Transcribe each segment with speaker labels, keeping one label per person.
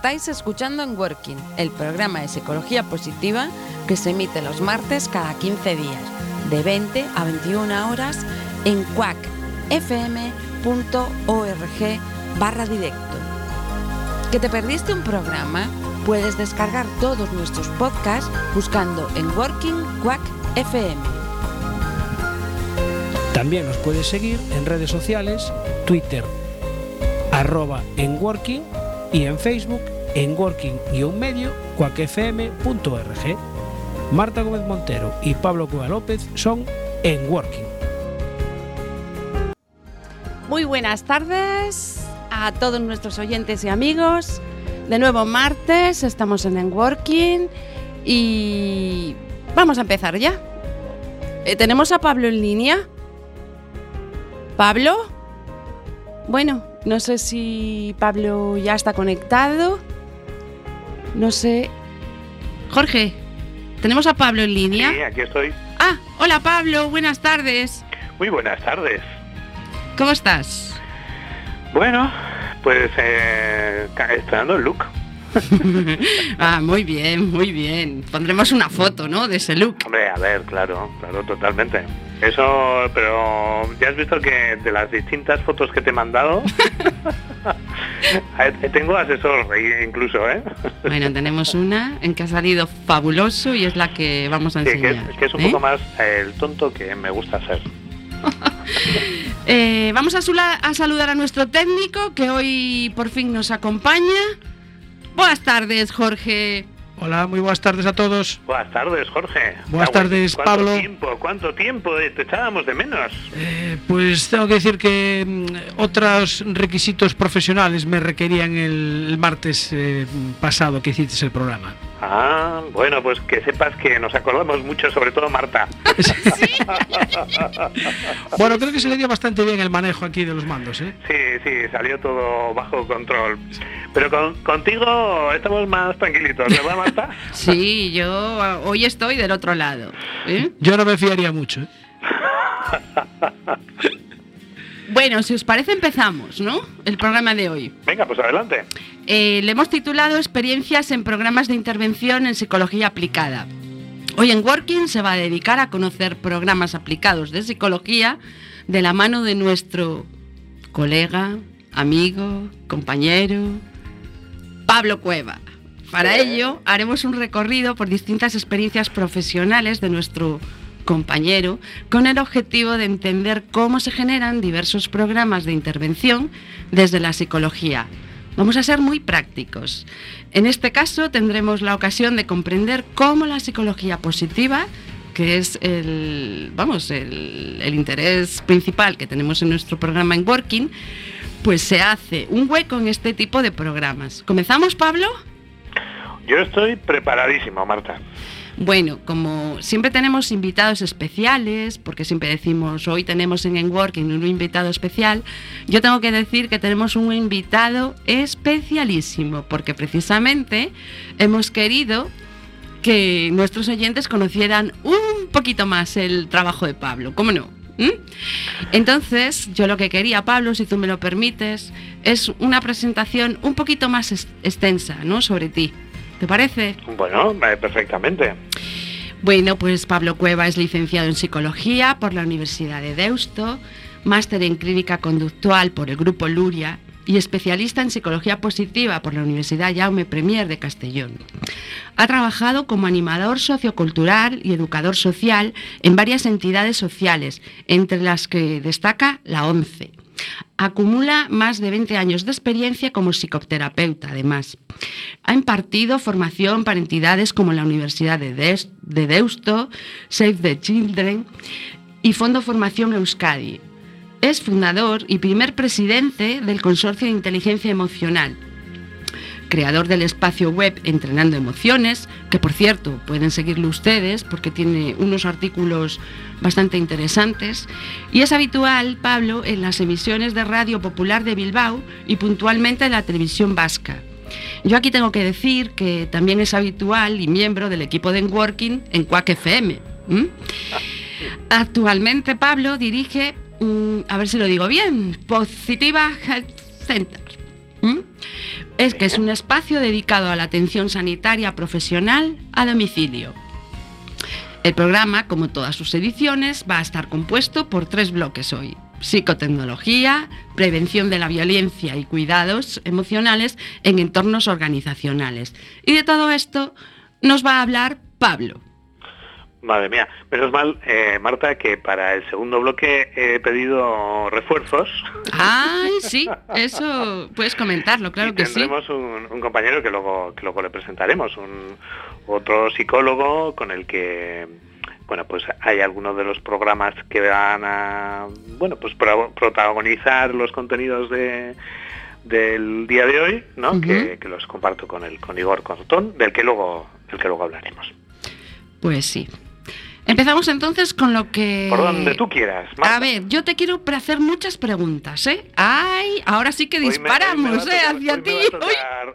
Speaker 1: Estáis escuchando en Working, el programa de psicología positiva que se emite los martes cada 15 días, de 20 a 21 horas en quackfm.org barra directo. ¿Que te perdiste un programa? Puedes descargar todos nuestros podcasts buscando en Working Quack FM.
Speaker 2: También nos puedes seguir en redes sociales, Twitter, arroba en Working y en Facebook en working-medio cuacfm.org. Marta Gómez Montero y Pablo Cueva López son en Working.
Speaker 1: Muy buenas tardes a todos nuestros oyentes y amigos. De nuevo martes, estamos en En Working y vamos a empezar ya. Eh, ¿Tenemos a Pablo en línea? ¿Pablo? Bueno, no sé si Pablo ya está conectado. No sé. Jorge, ¿tenemos a Pablo en línea?
Speaker 3: Sí, aquí estoy.
Speaker 1: Ah, hola Pablo, buenas tardes.
Speaker 3: Muy buenas tardes.
Speaker 1: ¿Cómo estás?
Speaker 3: Bueno, pues eh, estrenando el look.
Speaker 1: ah, muy bien, muy bien. Pondremos una foto, ¿no? De ese look.
Speaker 3: Hombre, a ver, claro, claro, totalmente. Eso, pero ya has visto que de las distintas fotos que te he mandado, tengo asesor incluso, ¿eh?
Speaker 1: Bueno, tenemos una en que ha salido fabuloso y es la que vamos a
Speaker 3: Que, que
Speaker 1: enseñar.
Speaker 3: es, que es un
Speaker 1: ¿eh?
Speaker 3: poco más el tonto que me gusta ser.
Speaker 1: Eh, vamos a, sula- a saludar a nuestro técnico que hoy por fin nos acompaña. Buenas tardes, Jorge.
Speaker 2: Hola, muy buenas tardes a todos.
Speaker 3: Buenas tardes, Jorge.
Speaker 2: Buenas tardes,
Speaker 3: ¿cuánto
Speaker 2: Pablo.
Speaker 3: tiempo? ¿Cuánto tiempo? Eh, Te echábamos de menos.
Speaker 2: Eh, pues tengo que decir que mm, otros requisitos profesionales me requerían el, el martes eh, pasado que hiciste el programa.
Speaker 3: Ah, bueno, pues que sepas que nos acordamos mucho, sobre todo Marta.
Speaker 2: Bueno, creo que se le dio bastante bien el manejo aquí de los mandos, ¿eh?
Speaker 3: Sí, sí, salió todo bajo control. Pero con- contigo estamos más tranquilitos, ¿verdad, Marta?
Speaker 1: Sí, yo hoy estoy del otro lado. ¿eh?
Speaker 2: Yo no me fiaría mucho. ¿eh?
Speaker 1: Bueno, si os parece empezamos, ¿no? El programa de hoy.
Speaker 3: Venga, pues adelante.
Speaker 1: Eh, le hemos titulado Experiencias en programas de intervención en psicología aplicada. Hoy en Working se va a dedicar a conocer programas aplicados de psicología de la mano de nuestro colega, amigo, compañero, Pablo Cueva. Para ello haremos un recorrido por distintas experiencias profesionales de nuestro compañero con el objetivo de entender cómo se generan diversos programas de intervención desde la psicología. Vamos a ser muy prácticos. En este caso tendremos la ocasión de comprender cómo la psicología positiva, que es el, vamos, el, interés principal que tenemos en nuestro programa en Working, pues se hace un hueco en este tipo de programas. ¿Comenzamos, Pablo?
Speaker 3: Yo estoy preparadísimo, Marta.
Speaker 1: Bueno, como siempre tenemos invitados especiales, porque siempre decimos hoy tenemos en En Working un invitado especial, yo tengo que decir que tenemos un invitado especialísimo, porque precisamente hemos querido que nuestros oyentes conocieran un poquito más el trabajo de Pablo, ¿cómo no? ¿Mm? Entonces, yo lo que quería, Pablo, si tú me lo permites, es una presentación un poquito más extensa, ¿no? Sobre ti. ¿Te parece?
Speaker 3: Bueno, eh, perfectamente.
Speaker 1: Bueno, pues Pablo Cueva es licenciado en Psicología por la Universidad de Deusto, máster en Clínica Conductual por el Grupo Luria y especialista en Psicología Positiva por la Universidad Jaume Premier de Castellón. Ha trabajado como animador sociocultural y educador social en varias entidades sociales, entre las que destaca la ONCE. Acumula más de 20 años de experiencia como psicoterapeuta, además. Ha impartido formación para entidades como la Universidad de, Deusto, Save the Children y Fondo Formación Euskadi. Es fundador y primer presidente del Consorcio de Inteligencia Emocional, creador del espacio web Entrenando Emociones, que por cierto pueden seguirlo ustedes porque tiene unos artículos bastante interesantes, y es habitual, Pablo, en las emisiones de Radio Popular de Bilbao y puntualmente en la televisión vasca. Yo aquí tengo que decir que también es habitual y miembro del equipo de Working en Quack FM. ¿m? Actualmente Pablo dirige, mm, a ver si lo digo bien, Positiva Health Center. ¿m? Es que es un espacio dedicado a la atención sanitaria profesional a domicilio. El programa, como todas sus ediciones, va a estar compuesto por tres bloques hoy. Psicotecnología, prevención de la violencia y cuidados emocionales en entornos organizacionales. Y de todo esto nos va a hablar Pablo.
Speaker 3: Madre mía, menos mal, eh, Marta, que para el segundo bloque he pedido refuerzos.
Speaker 1: Ay, sí, eso puedes comentarlo, claro que sí.
Speaker 3: Tendremos un, compañero que luego, que luego le presentaremos, un otro psicólogo con el que bueno, pues hay algunos de los programas que van a, bueno, pues protagonizar los contenidos de, del día de hoy, ¿no? que, que, los comparto con el con Igor Cortón, del que luego, del que luego hablaremos.
Speaker 1: Pues sí. Empezamos entonces con lo que...
Speaker 3: Por donde tú quieras.
Speaker 1: A ver, yo te quiero hacer muchas preguntas, ¿eh? Ay, ahora sí que disparamos, ¿eh? Hacia ti.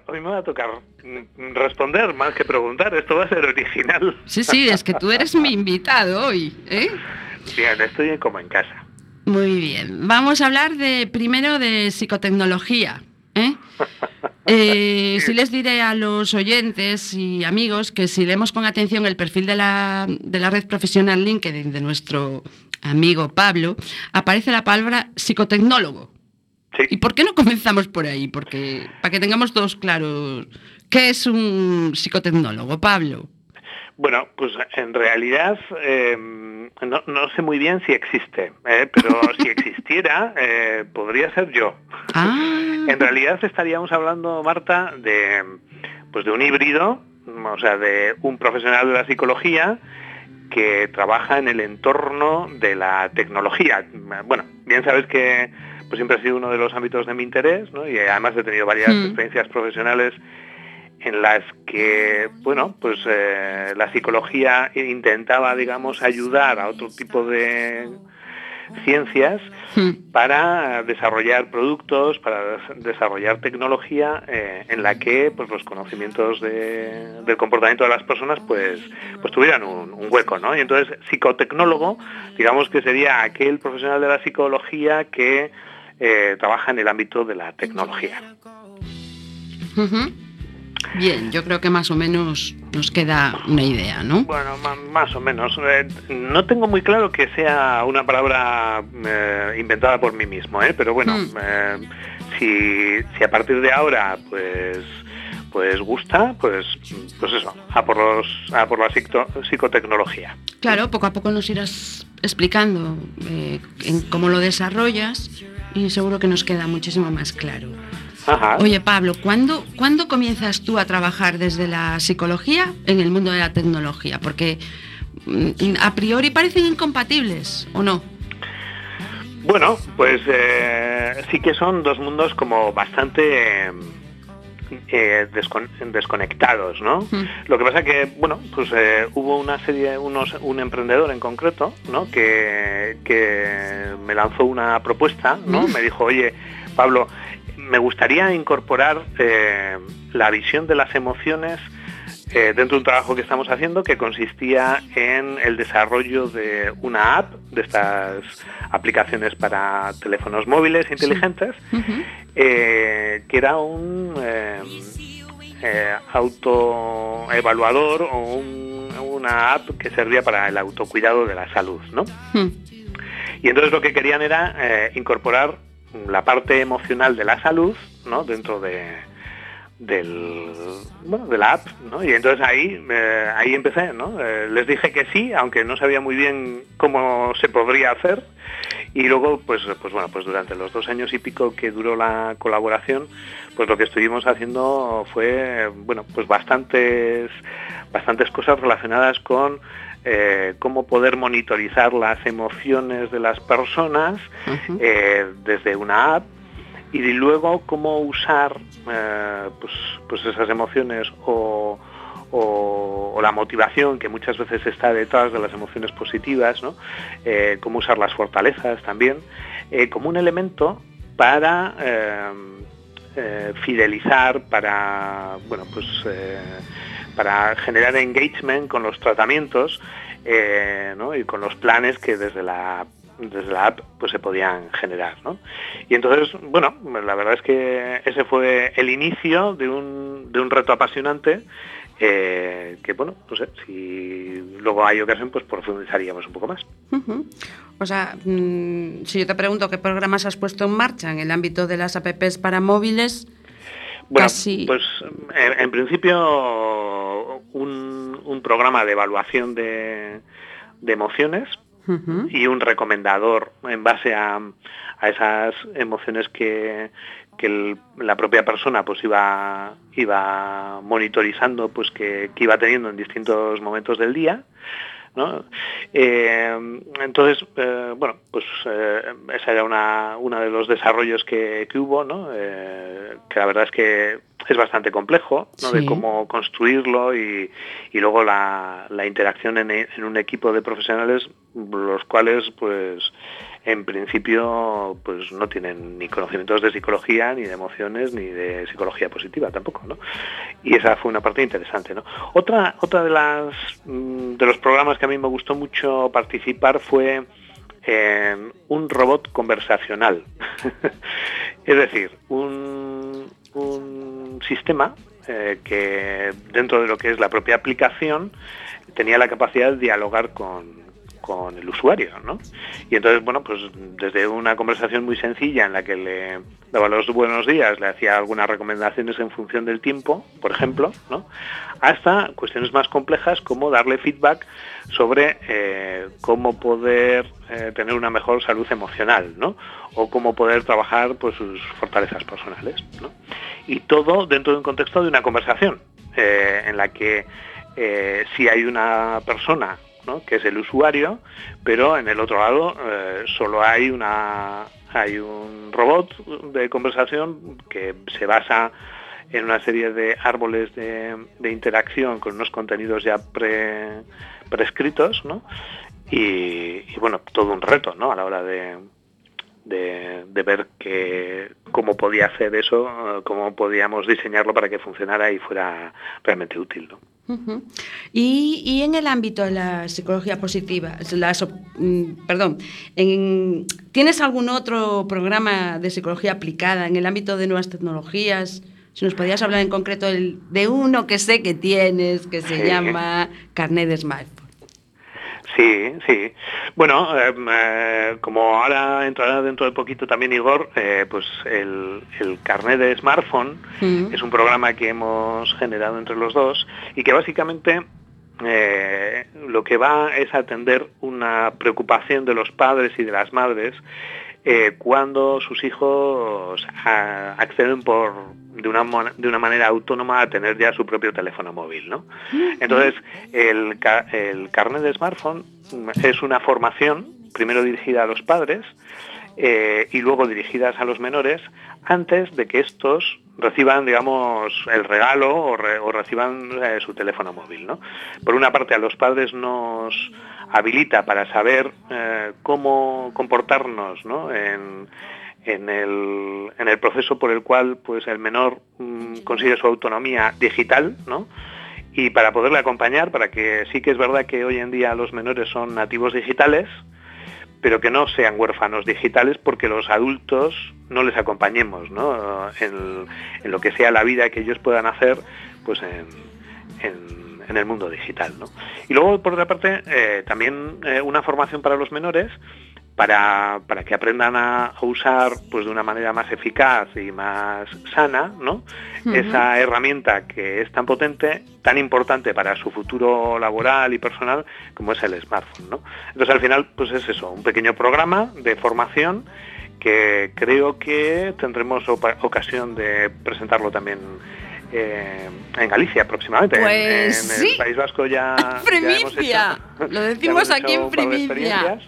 Speaker 3: hoy me va a tocar responder más que preguntar. Esto va a ser original.
Speaker 1: Sí, sí, es que tú eres mi invitado hoy, ¿eh?
Speaker 3: Bien, estoy como en casa.
Speaker 1: Muy bien. Vamos a hablar de primero de psicotecnología. ¿eh? Eh, sí les diré a los oyentes y amigos que si leemos con atención el perfil de la, de la red profesional LinkedIn de nuestro amigo Pablo, aparece la palabra psicotecnólogo. ¿Y por qué no comenzamos por ahí? Porque para que tengamos todos claros, ¿qué es un psicotecnólogo, Pablo?
Speaker 3: Bueno, pues en realidad eh, no, sé muy bien si existe, eh, pero si existiera, eh, podría ser yo. Ah. En realidad estaríamos hablando, Marta, de, pues de un híbrido, o sea, de un profesional de la psicología que trabaja en el entorno de la tecnología. Bueno, bien sabes que pues siempre ha sido uno de los ámbitos de mi interés, ¿no? y además he tenido varias hmm. experiencias profesionales en las que, bueno, pues eh, la psicología intentaba, digamos, ayudar a otro tipo de ciencias hmm. para desarrollar productos, para desarrollar tecnología eh, en la que pues, los conocimientos del comportamiento de las personas pues, pues tuvieran un, hueco. ¿no? Y entonces psicotecnólogo, digamos que sería aquel profesional de la psicología que eh, trabaja en el ámbito de la tecnología.
Speaker 1: Bien, yo creo que más o menos nos queda una idea, ¿no?
Speaker 3: Bueno, más o menos. Eh, no tengo muy claro que sea una palabra eh, inventada por mí mismo, ¿eh? pero bueno, hmm. eh, si, a partir de ahora, pues pues gusta, pues, pues eso, a por, los, a por la psicotecnología.
Speaker 1: Claro, poco a poco nos irás explicando en cómo lo desarrollas y seguro que nos queda muchísimo más claro. Oye, Pablo, ¿cuándo, ¿cuándo comienzas tú a trabajar desde la psicología en el mundo de la tecnología? Porque mm, a priori parecen incompatibles, ¿o no?
Speaker 3: Bueno, pues eh, sí que son dos mundos como bastante eh, desconectados, ¿no? Mm. Lo que pasa que, bueno, pues eh, hubo una serie, unos, un emprendedor en concreto, ¿no? Que, que me lanzó una propuesta, ¿no? Mm. Me dijo, oye, Pablo, me gustaría incorporar eh, la visión de las emociones eh, dentro de un trabajo que estamos haciendo que consistía en el desarrollo de una app, de estas aplicaciones para teléfonos móviles inteligentes, eh, que era un autoevaluador o una app que servía para el autocuidado de la salud. ¿no? Hmm. Y entonces lo que querían era incorporar la parte emocional de la salud, ¿no? Dentro de, del, bueno, de la app, ¿no? Y entonces ahí, eh, ahí empecé, ¿no? Eh, les dije que sí, aunque no sabía muy bien cómo se podría hacer. Y luego, pues, pues bueno, pues durante los dos años y pico que duró la colaboración, pues lo que estuvimos haciendo fue, bueno, pues bastantes, bastantes cosas relacionadas con eh, cómo poder monitorizar las emociones de las personas eh, desde una app y luego cómo usar eh, pues, pues, esas emociones o, la motivación que muchas veces está detrás de las emociones positivas, ¿no? cómo usar las fortalezas también, como un elemento para fidelizar, para bueno pues para generar engagement con los tratamientos eh, y con los planes que desde la desde la app pues se podían generar. ¿no? Y entonces, bueno, la verdad es que ese fue el inicio de un, de un reto apasionante eh, que bueno, no sé, si luego hay ocasión, pues profundizaríamos un poco más.
Speaker 1: O sea, mm, si yo te pregunto qué programas has puesto en marcha en el ámbito de las apps para móviles,
Speaker 3: bueno, pues en, principio un, un, programa de evaluación de, de emociones y un recomendador en base a, a esas emociones que, que la propia persona pues iba iba monitorizando pues que, iba teniendo en distintos momentos del día ¿no? Eh, entonces, eh, bueno, pues eh, ese era una, uno de los desarrollos que, hubo, ¿no? que la verdad es que es bastante complejo, ¿no? De cómo construirlo y, y luego la, la interacción en, en, un equipo de profesionales, los cuales, pues, en principio pues no tienen ni conocimientos de psicología, ni de emociones, ni de psicología positiva tampoco, ¿no? Y esa fue una parte interesante, ¿no? Otra, otra de las mm, de los programas que a mí me gustó mucho participar fue en un robot conversacional. es decir, un, un sistema eh, que dentro de lo que es la propia aplicación tenía la capacidad de dialogar con, con el usuario, ¿no? Y entonces, bueno, pues desde una conversación muy sencilla en la que le daba los buenos días, le hacía algunas recomendaciones en función del tiempo, por ejemplo, ¿no? Hasta cuestiones más complejas como darle feedback sobre eh, cómo poder eh, tener una mejor salud emocional, ¿no? O cómo poder trabajar pues, sus fortalezas personales, ¿no? Y todo dentro de un contexto de una conversación eh, en la que si hay una persona que es el usuario, pero en el otro lado eh, solo hay una hay un robot de conversación que se basa en una serie de árboles de, interacción con unos contenidos ya pre, prescritos, ¿no? Y, bueno, todo un reto, ¿no? A la hora de, de, ver que, cómo podía hacer eso, cómo podíamos diseñarlo para que funcionara y fuera realmente útil, ¿no?
Speaker 1: Y, en el ámbito de la psicología positiva, mm, perdón, ¿tienes algún otro programa de psicología aplicada en el ámbito de nuevas tecnologías? Si nos podías hablar en concreto de uno que sé que tienes, que se llama Carnet de Smart.
Speaker 3: Sí, sí. Bueno, em, eh, como ahora entrará dentro de poquito también Igor, eh, pues el, carnet de smartphone mm. es un programa que hemos generado entre los dos y que básicamente eh, lo que va es atender una preocupación de los padres y de las madres cuando sus hijos acceden por de una, de una manera autónoma a tener ya su propio teléfono móvil. ¿no? Entonces, el, el carnet de smartphone es una formación, primero dirigida a los padres eh, y luego dirigidas a los menores, antes de que estos reciban, digamos, el regalo o, reciban eh, su teléfono móvil. ¿no? Por una parte, a los padres nos habilita para saber eh, cómo comportarnos ¿no? en, en el, en el proceso por el cual pues el menor mm, consigue su autonomía digital, ¿no? Y para poderle acompañar, para que sí que es verdad que hoy en día los menores son nativos digitales, pero que no sean huérfanos digitales porque los adultos no les acompañemos ¿no? en, lo que sea la vida que ellos puedan hacer pues en, el mundo digital. ¿no? Y luego, por otra parte, eh, también eh, una formación para los menores para, para que aprendan a, usar pues de una manera más eficaz y más sana ¿no? esa herramienta que es tan potente, tan importante para su futuro laboral y personal como es el smartphone. ¿no? Entonces al final pues es eso, un pequeño programa de formación que creo que tendremos ocasión de presentarlo también eh, en Galicia próximamente.
Speaker 1: Pues
Speaker 3: en, el País Vasco ya,
Speaker 1: primicia. lo decimos aquí en primicia.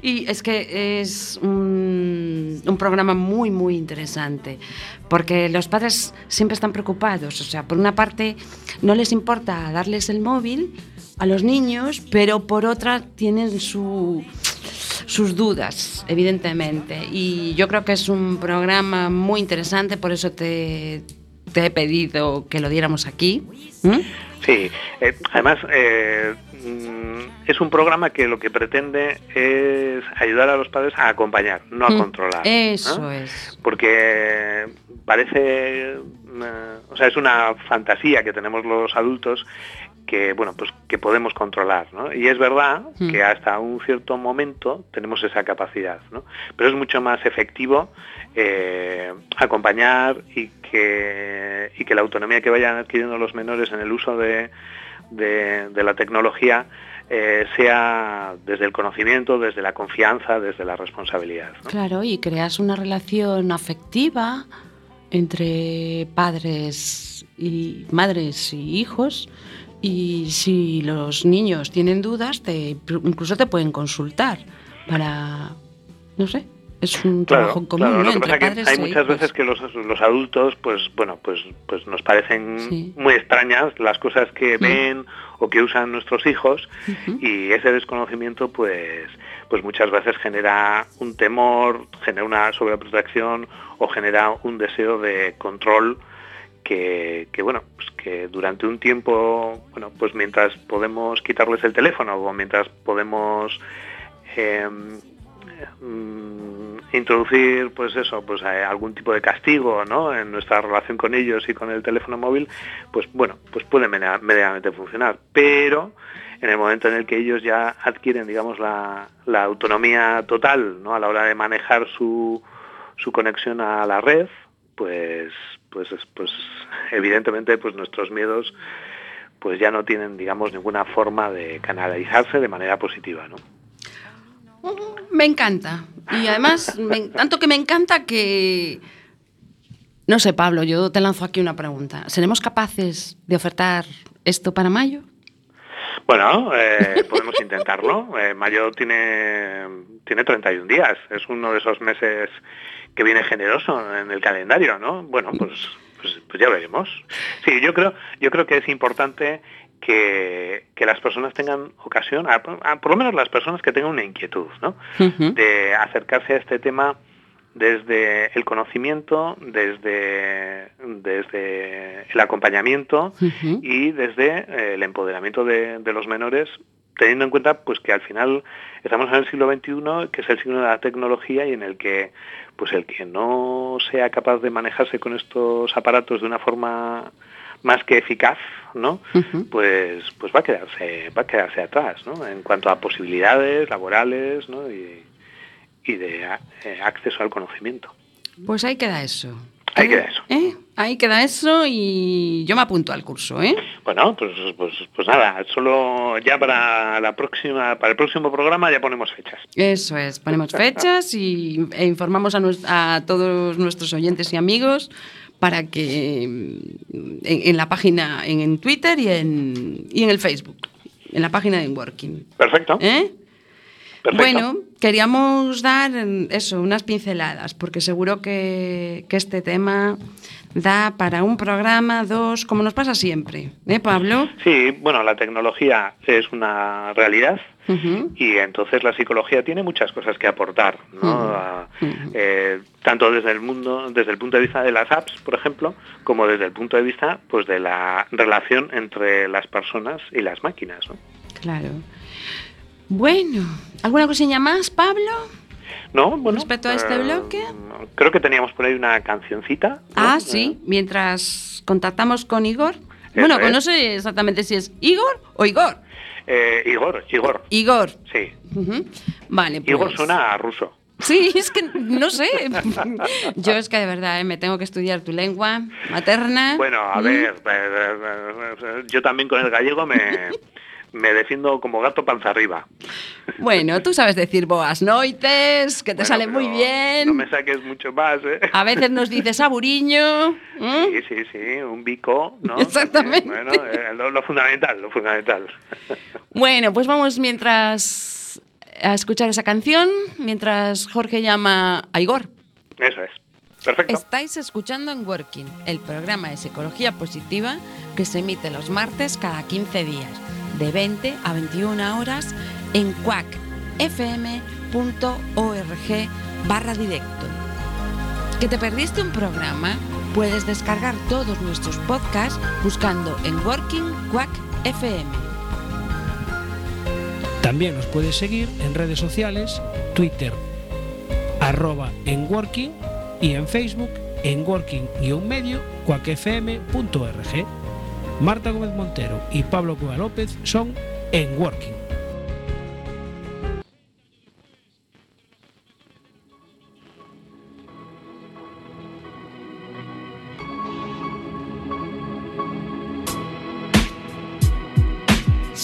Speaker 1: Y es que es un, programa muy, muy interesante, porque los padres siempre están preocupados. O sea, por una parte, no les importa darles el móvil a los niños, pero por otra tienen sus dudas, evidentemente. Y yo creo que es un programa muy interesante, por eso te, te he pedido que lo diéramos aquí.
Speaker 3: Sí, eh, además eh, mm, es un programa que lo que pretende es ayudar a los padres a acompañar, no a mm, controlar.
Speaker 1: Eso es.
Speaker 3: Porque parece, o sea, es una fantasía que tenemos los adultos que bueno pues que podemos controlar ¿no? y es verdad mm. que hasta un cierto momento tenemos esa capacidad ¿no? pero es mucho más efectivo eh, acompañar y que, y que la autonomía que vayan adquiriendo los menores en el uso de, de, la tecnología eh, sea desde el conocimiento, desde la confianza, desde la responsabilidad.
Speaker 1: Claro, y creas una relación afectiva entre padres y madres y hijos. Y si los niños tienen dudas, te, incluso te pueden consultar para, no sé, es un trabajo común entre padres
Speaker 3: hay muchas veces que los, los, adultos pues bueno pues pues nos parecen muy extrañas las cosas que ven o que usan nuestros hijos y ese desconocimiento pues pues muchas veces genera un temor genera una sobreprotección o genera un deseo de control que, que, bueno pues que durante un tiempo bueno pues mientras podemos quitarles el teléfono o mientras podemos eh, Mm, introducir pues eso pues eh, algún tipo de castigo ¿no? en nuestra relación con ellos y con el teléfono móvil pues bueno pues puede medianamente funcionar pero en el momento en el que ellos ya adquieren digamos la, autonomía total ¿no? a la hora de manejar su, su conexión a la red pues pues pues evidentemente pues nuestros miedos pues ya no tienen digamos ninguna forma de canalizarse de manera positiva ¿no?
Speaker 1: Me encanta. Y además, tanto que me encanta que... No sé, Pablo, yo te lanzo aquí una pregunta. ¿Seremos capaces de ofertar esto para mayo?
Speaker 3: Bueno, eh, podemos intentarlo. Eh, mayo tiene, tiene 31 días. Es uno de esos meses que viene generoso en el calendario, ¿no? Bueno, pues, pues, pues ya veremos. Sí, yo creo, yo creo que es importante que, las personas tengan ocasión, por lo menos las personas que tengan una inquietud, ¿no? De acercarse a este tema desde el conocimiento, desde, desde el acompañamiento y desde eh, el empoderamiento de, los menores, teniendo en cuenta pues que al final estamos en el siglo XXI, que es el siglo de la tecnología y en el que pues el que no sea capaz de manejarse con estos aparatos de una forma más que eficaz, ¿no? Pues pues va a quedarse va a quedarse atrás, ¿no? En cuanto a posibilidades laborales, ¿no? Y, de eh, acceso al conocimiento.
Speaker 1: Pues ahí queda eso.
Speaker 3: Ahí queda eso.
Speaker 1: ¿Eh? Ahí queda eso y yo me apunto al curso, ¿eh?
Speaker 3: Bueno, pues, pues, pues nada, solo ya para la próxima, para el próximo programa ya ponemos fechas.
Speaker 1: Eso es, ponemos fechas y, e informamos a, a todos nuestros oyentes y amigos para que en, la página, en, Twitter y en, y en el Facebook, en la página de Working.
Speaker 3: Perfecto.
Speaker 1: ¿Eh? Bueno, queríamos dar eso, unas pinceladas, porque seguro que, que, este tema da para un programa, dos, como nos pasa siempre, ¿eh, Pablo?
Speaker 3: Sí, bueno, la tecnología es una realidad y entonces la psicología tiene muchas cosas que aportar, ¿no? Eh, tanto desde el mundo, desde el punto de vista de las apps, por ejemplo, como desde el punto de vista, pues, de la relación entre las personas y las máquinas, ¿no?
Speaker 1: Claro. Bueno, ¿alguna cosilla más, Pablo?
Speaker 3: No, bueno.
Speaker 1: Respecto a este eh, bloque.
Speaker 3: Creo que teníamos por ahí una cancioncita.
Speaker 1: Ah, sí, mientras contactamos con Igor. bueno, pues no sé exactamente si es Igor o Igor.
Speaker 3: Eh, Igor, Igor.
Speaker 1: Igor.
Speaker 3: Sí.
Speaker 1: Vale, pues...
Speaker 3: Igor suena a ruso.
Speaker 1: Sí, es que no sé. Yo es que de verdad eh, me tengo que estudiar tu lengua materna.
Speaker 3: Bueno, a ver, yo también con el gallego me, me defiendo como gato panza arriba.
Speaker 1: Bueno, tú sabes decir boas noites, que te sale muy bien.
Speaker 3: No me saques mucho más, ¿eh?
Speaker 1: A veces nos dices aburiño.
Speaker 3: Sí, sí, sí, un bico, ¿no?
Speaker 1: Exactamente.
Speaker 3: Bueno, eh, lo, fundamental, lo fundamental.
Speaker 1: Bueno, pues vamos mientras a escuchar esa canción, mientras Jorge llama a Igor.
Speaker 3: Eso es. Perfecto.
Speaker 1: Estáis escuchando en Working, el programa de psicología positiva que se emite los martes cada 15 días de 20 a 21 horas en cuacfm.org barra directo. ¿Que te perdiste un programa? Puedes descargar todos nuestros podcasts buscando en Working Quack FM.
Speaker 2: También nos puedes seguir en redes sociales, Twitter, arroba en Working y en Facebook en working-medio Marta Gómez Montero e Pablo Cueva López son en Working.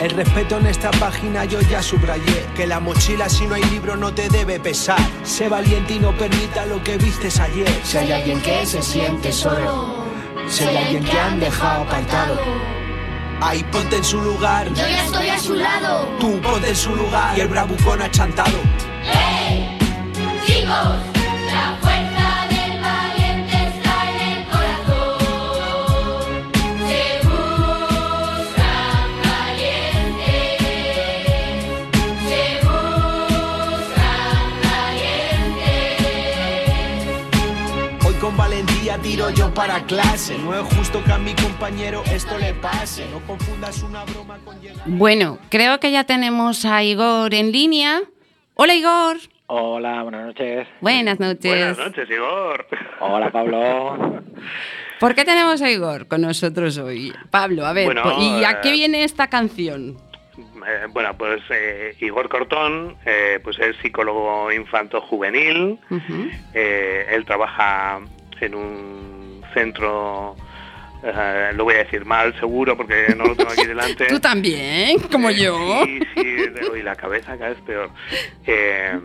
Speaker 4: El respeto en esta página yo ya subrayé. Que la mochila si no hay libro no te debe pesar. Sé valiente y no permita lo que vistes ayer.
Speaker 5: Si hay alguien que se siente solo,
Speaker 4: Si hay alguien que han dejado apartado. Ahí ponte en su lugar.
Speaker 5: Yo ya estoy a su lado.
Speaker 4: Tú ponte en su lugar. Y el bravucón achantado.
Speaker 5: ¡Hey! Chicos,
Speaker 4: tiro yo para clase. No es justo que a mi compañero esto le pase. No confundas una broma con llegar.
Speaker 1: Bueno, creo que ya tenemos a Igor en línea. Hola Igor.
Speaker 6: Hola, buenas noches.
Speaker 1: Buenas noches.
Speaker 3: Buenas noches, Igor.
Speaker 6: Hola, Pablo.
Speaker 1: ¿Por qué tenemos a Igor con nosotros hoy? Pablo, a ver,
Speaker 3: Bueno,
Speaker 1: ¿y a
Speaker 3: eh,
Speaker 1: qué viene esta canción?
Speaker 3: Eh, bueno, pues eh, Igor Cortón, eh, pues es psicólogo infanto-juvenil.
Speaker 1: Ujú.
Speaker 3: Eh, él trabaja en un centro, eh, lo voy a decir mal seguro porque no lo tengo aquí delante.
Speaker 1: Tú también, como yo.
Speaker 3: Sí, sí, de- uy, la cabeza cada vez peor. Eh,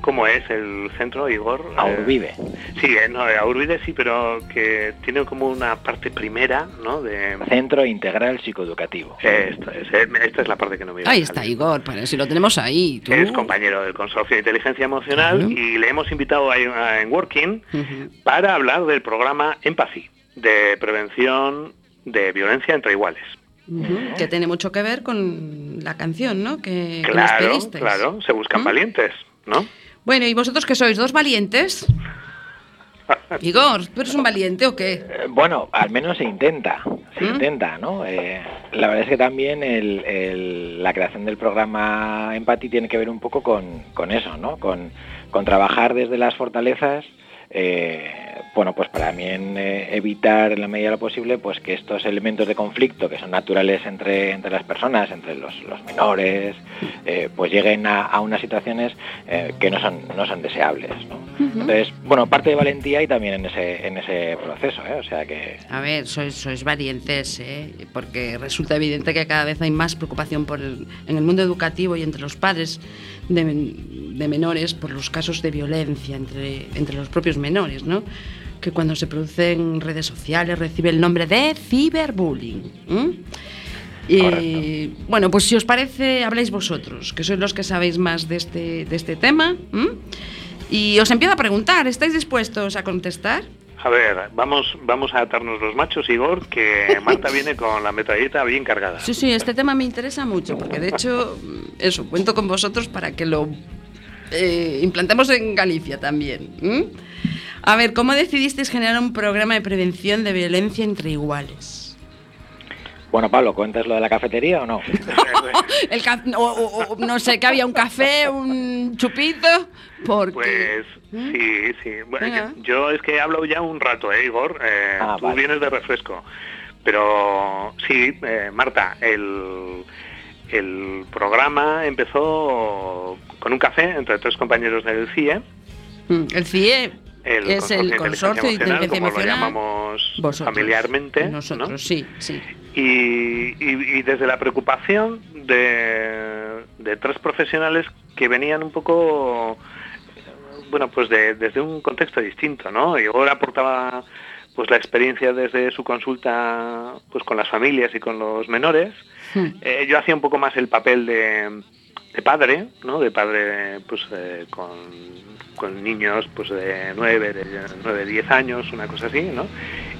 Speaker 3: ¿Cómo es el centro, Igor? Eh,
Speaker 6: Aurvive.
Speaker 3: sí, eh, no, de Aurbide sí, pero que tiene como una parte primera, ¿no? De,
Speaker 6: Centro Integral Psicoeducativo.
Speaker 3: esto es, eh, esta es la parte que no me iba a
Speaker 1: Ahí está
Speaker 3: salir.
Speaker 1: Igor, para si lo tenemos ahí. tú.
Speaker 3: Es compañero del Consorcio de Inteligencia Emocional
Speaker 1: Claro.
Speaker 3: y le hemos invitado a, a- en Working para hablar del programa Empathy, de prevención de violencia entre iguales.
Speaker 1: Que tiene mucho que ver con la canción, ¿no? Que, que nos
Speaker 3: Claro,
Speaker 1: pedisteis.
Speaker 3: claro, se buscan
Speaker 1: ¿Mm?
Speaker 3: valientes, ¿no?
Speaker 1: Bueno, ¿y vosotros que sois? ¿Dos valientes? Igor, ¿tú eres un valiente o qué?
Speaker 6: Eh, Bueno, al menos se intenta, se
Speaker 1: ¿Mm?
Speaker 6: intenta, ¿no? Eh, la verdad es que también el- el- la creación del programa Empathy tiene que ver un poco con, con eso, ¿no? Con, con trabajar desde las fortalezas, eh, bueno, pues para también eh, evitar en la medida de lo posible, pues que estos elementos de conflicto que son naturales entre, entre las personas, entre los, los menores, eh, pues lleguen a, a unas situaciones eh, que no son, no son deseables, ¿no? Entonces, bueno, parte de valentía y también en ese, en ese proceso, ¿eh? O sea que...
Speaker 1: A ver, sois, sois valientes, ¿eh? porque resulta evidente que cada vez hay más preocupación por el- en el mundo educativo y entre los padres de, de menores por los casos de violencia entre, entre los propios menores, ¿no? Que cuando se produce en redes sociales recibe el nombre de ciberbullying. Y, bueno, pues si os parece, habláis vosotros, que sois los que sabéis más de este, de este tema. Y os empiezo a preguntar, ¿estáis dispuestos a contestar?
Speaker 3: A ver, vamos, vamos a atarnos los machos, Igor, que Marta viene con la metralleta bien cargada.
Speaker 1: Sí, sí, este tema me interesa mucho, porque de hecho, mm, eso, cuento con vosotros para que lo eh, implantemos en Galicia también. ¿m? A ver, ¿cómo decidisteis generar un programa de prevención de violencia entre iguales?
Speaker 6: Bueno, Pablo, ¿cuentas lo de la cafetería o no?
Speaker 1: El ca- o- o- o no sé, que había un café, un chupito, porque...
Speaker 3: Pues sí, sí. Bueno, yo, es que he hablado ya un rato, ¿eh, Igor? Eh,
Speaker 6: Ah,
Speaker 3: tú
Speaker 6: vale.
Speaker 3: vienes de refresco. Pero sí, eh, Marta, el, el programa empezó con un café entre tres compañeros del CIE.
Speaker 1: Mm, El CIE
Speaker 3: El
Speaker 1: es el Consorcio de Inteligencia
Speaker 3: como lo
Speaker 1: Emocional.
Speaker 3: llamamos
Speaker 1: Vosotros,
Speaker 3: familiarmente. ¿no?
Speaker 1: Nosotros, sí, sí.
Speaker 3: y, y- y desde la preocupación de, de tres profesionales que venían un poco, bueno, pues de- desde un contexto distinto, ¿no? Y ahora aportaba pues la experiencia desde su consulta pues con las familias y con los menores Eh, yo hacía un poco más el papel de, de padre, ¿no? De padre, pues, eh, con, con niños, pues, de 9, de 9, 10 años, una cosa así, ¿no?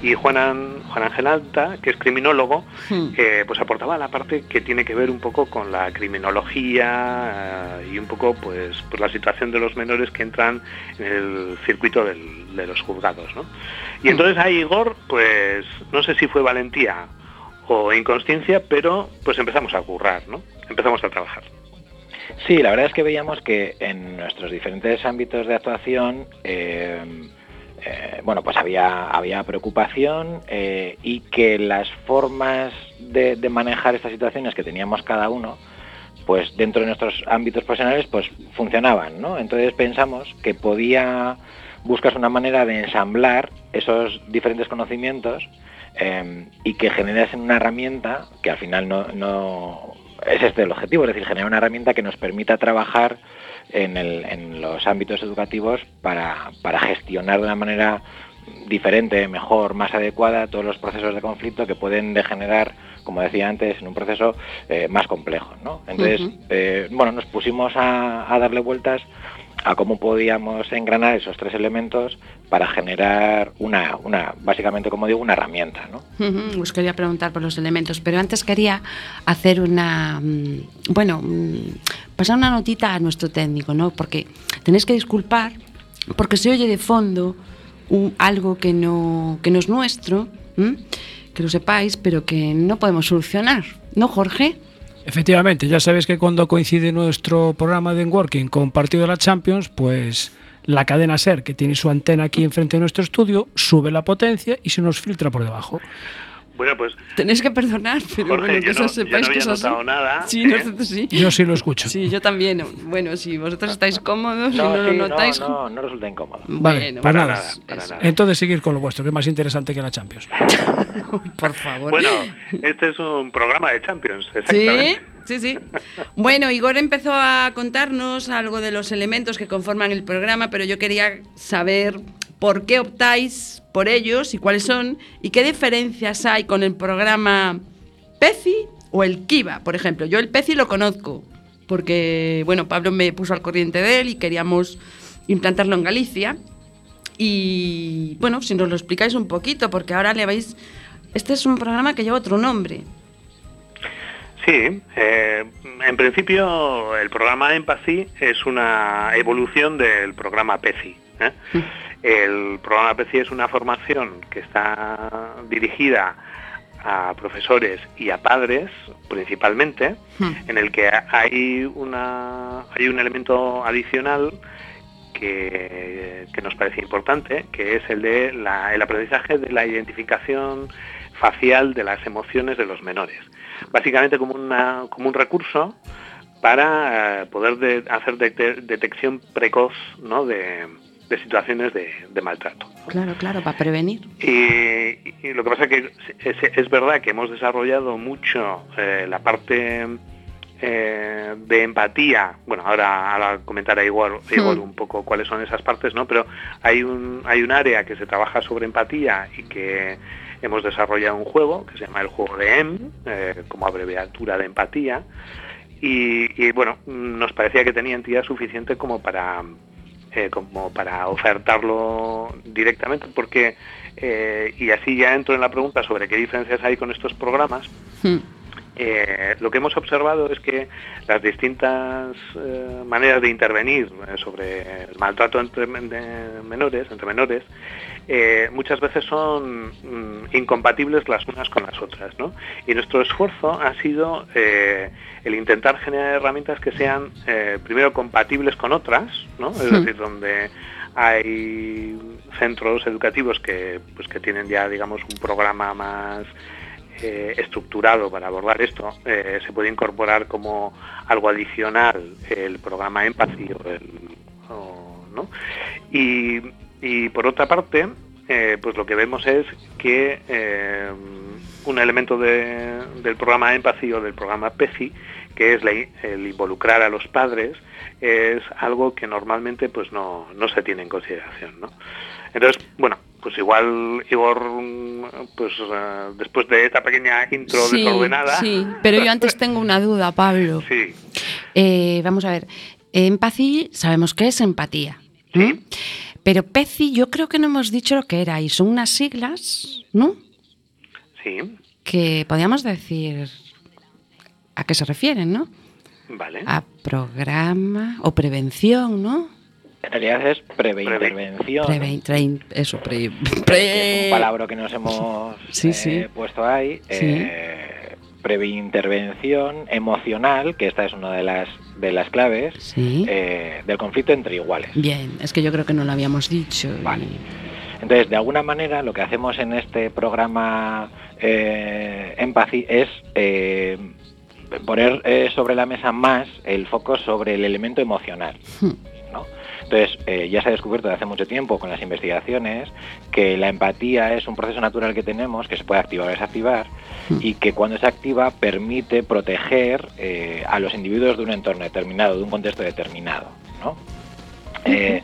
Speaker 3: Y Juan, An- Juan Ángel Alta, que es criminólogo,
Speaker 1: Hmm.
Speaker 3: eh, pues aportaba la parte que tiene que ver un poco con la criminología eh, y un poco, pues, pues la situación de los menores que entran en el circuito del- de los juzgados, ¿no? Y entonces ahí Igor, pues, no sé si fue valentía o inconsciencia, pero pues empezamos a currar, ¿no? Empezamos a trabajar.
Speaker 6: Sí, la verdad es que veíamos que en nuestros diferentes ámbitos de actuación, eh, eh, bueno, pues había, había preocupación eh, y que las formas de, manejar estas situaciones que teníamos cada uno, pues dentro de nuestros ámbitos profesionales, pues funcionaban, ¿no? Entonces pensamos que podía buscarse una manera de ensamblar esos diferentes conocimientos y que generasen una herramienta que al final no- es este el objetivo, es decir, generar una herramienta que nos permita trabajar en, el- en los ámbitos educativos para, para gestionar de una manera diferente, mejor, más adecuada todos los procesos de conflicto que pueden degenerar, como decía antes, en un proceso eh, más complejo. ¿no? Entonces, eh, bueno, nos pusimos a, a darle vueltas a cómo podíamos engranar esos tres elementos para generar una, una básicamente, como digo, una herramienta. ¿no?
Speaker 1: Os quería preguntar por los elementos, pero antes quería hacer una, mm, bueno, mm, pasar una notita a nuestro técnico, ¿no? Porque tenéis que disculpar, porque se oye de fondo algo que no, que no es nuestro, que lo sepáis, pero que no podemos solucionar, ¿no, Jorge?
Speaker 2: Efectivamente, ya sabéis que cuando coincide nuestro programa de Working con partido de la Champions, pues la cadena SER, que tiene su antena aquí enfrente de nuestro estudio, sube la potencia y se nos filtra por debajo.
Speaker 3: Bueno, pues
Speaker 1: Tenéis que perdonar, pero
Speaker 3: Jorge,
Speaker 1: bueno, que
Speaker 3: yo
Speaker 1: eso
Speaker 3: no-
Speaker 1: sepáis
Speaker 3: yo no
Speaker 1: que
Speaker 3: había
Speaker 1: así.
Speaker 3: notado nada,
Speaker 1: Sí,
Speaker 3: ¿eh?
Speaker 1: nosotros sí.
Speaker 2: Yo sí lo escucho.
Speaker 1: Sí, yo también. Bueno, si vosotros estáis cómodos y
Speaker 6: No,
Speaker 1: no,
Speaker 6: sí,
Speaker 1: lo notáis.
Speaker 6: no, no, no resulta incómodo.
Speaker 2: Vale,
Speaker 1: Bueno,
Speaker 2: pues
Speaker 3: para
Speaker 2: nada.
Speaker 3: nada, para nada.
Speaker 2: Entonces seguir con lo vuestro, que es más interesante que la Champions.
Speaker 1: Por favor.
Speaker 3: Bueno, este es un programa de Champions,
Speaker 1: Sí,
Speaker 3: exactamente.
Speaker 1: sí, sí. Bueno, Igor empezó a contarnos algo de los elementos que conforman el programa, pero yo quería saber por qué optáis por ellos y cuáles son y qué diferencias hay con el programa PECI o el Kiva, por ejemplo. Yo el PECI lo conozco porque, bueno, Pablo me puso al corriente de él y queríamos implantarlo en Galicia. Y bueno, si nos lo explicáis un poquito, porque ahora le vais... Este es un programa que lleva otro nombre.
Speaker 3: Sí, eh, en principio el programa Empathy es una evolución del programa PECI. ¿eh? El programa PECI es una formación que está dirigida a profesores y a padres principalmente,
Speaker 1: Hmm.
Speaker 3: en el que hay, una, hay un elemento adicional que, que nos parece importante, que es el de la- el aprendizaje de la identificación facial de las emociones de los menores. Básicamente como, una, como un recurso para eh, poder de- hacer de- detección precoz ¿no? de, de situaciones de, de maltrato.
Speaker 1: Claro, claro, para prevenir.
Speaker 3: Y, y lo que pasa es que es, es verdad que hemos desarrollado mucho eh, la parte eh, de empatía. Bueno, ahora, ahora comentará igual, igual
Speaker 1: Hmm.
Speaker 3: un poco cuáles son esas partes, ¿no? Pero hay un, hay un área que se trabaja sobre empatía y que hemos desarrollado un juego que se llama el juego de EM, eh, como abreviatura de empatía. Y, y, bueno, nos parecía que tenía entidad suficiente como para eh, como para ofertarlo directamente, porque, eh, y así ya entro en la pregunta sobre qué diferencias hay con estos programas,
Speaker 1: Hmm.
Speaker 3: eh, lo que hemos observado es que las distintas maneras de intervenir sobre el maltrato entre de menores, entre menores, eh, muchas veces son mm, incompatibles las unas con las otras, ¿no? Y nuestro esfuerzo ha sido eh, el intentar generar herramientas que sean eh, primero compatibles con otras, ¿no? Es
Speaker 1: Hmm.
Speaker 3: decir, donde hay centros educativos que pues que tienen ya digamos un programa más eh, estructurado para abordar esto, eh, se puede incorporar como algo adicional el programa Empathy o el, o- ¿no? y, y por otra parte, eh, pues lo que vemos es que eh, un elemento de- del programa Empathy o del programa PECI, que es la el involucrar a los padres, es algo que normalmente pues no, no se tiene en consideración. ¿no? Entonces, bueno, pues igual Igor, pues eh, después de esta pequeña intro
Speaker 1: Sí,
Speaker 3: desordenada.
Speaker 1: sí, pero yo antes tengo una duda, Pablo.
Speaker 3: Sí,
Speaker 1: Eh, vamos a ver, empathy sabemos que es empatía.
Speaker 3: Sí.
Speaker 1: Pero PECI yo creo que no hemos dicho lo que era y son unas siglas, ¿no?
Speaker 3: sí,
Speaker 1: Que podríamos decir a qué se refieren, ¿no?
Speaker 3: vale.
Speaker 1: A programa o prevención, ¿no?
Speaker 6: En realidad es preveintervención.
Speaker 1: Preve- eso, pre- pre-
Speaker 6: es un palabra que nos hemos
Speaker 1: Sí,
Speaker 6: eh,
Speaker 1: sí.
Speaker 6: puesto ahí.
Speaker 1: Sí.
Speaker 6: eh, preintervención emocional, que esta es una de las, de las claves
Speaker 1: Sí.
Speaker 6: eh, del conflicto entre iguales.
Speaker 1: Bien, es que yo creo que no lo habíamos dicho. y-
Speaker 6: Vale. Entonces, de alguna manera, lo que hacemos en este programa eh, Empathy es eh, poner sobre la mesa más el foco sobre el elemento emocional.
Speaker 1: Hmm.
Speaker 6: Entonces, eh, ya se ha descubierto desde hace mucho tiempo con las investigaciones que la empatía es un proceso natural que tenemos, que se puede activar o desactivar,
Speaker 1: Hmm.
Speaker 6: y que cuando se activa permite proteger eh, a los individuos de un entorno determinado, de un contexto determinado. ¿no? Eh,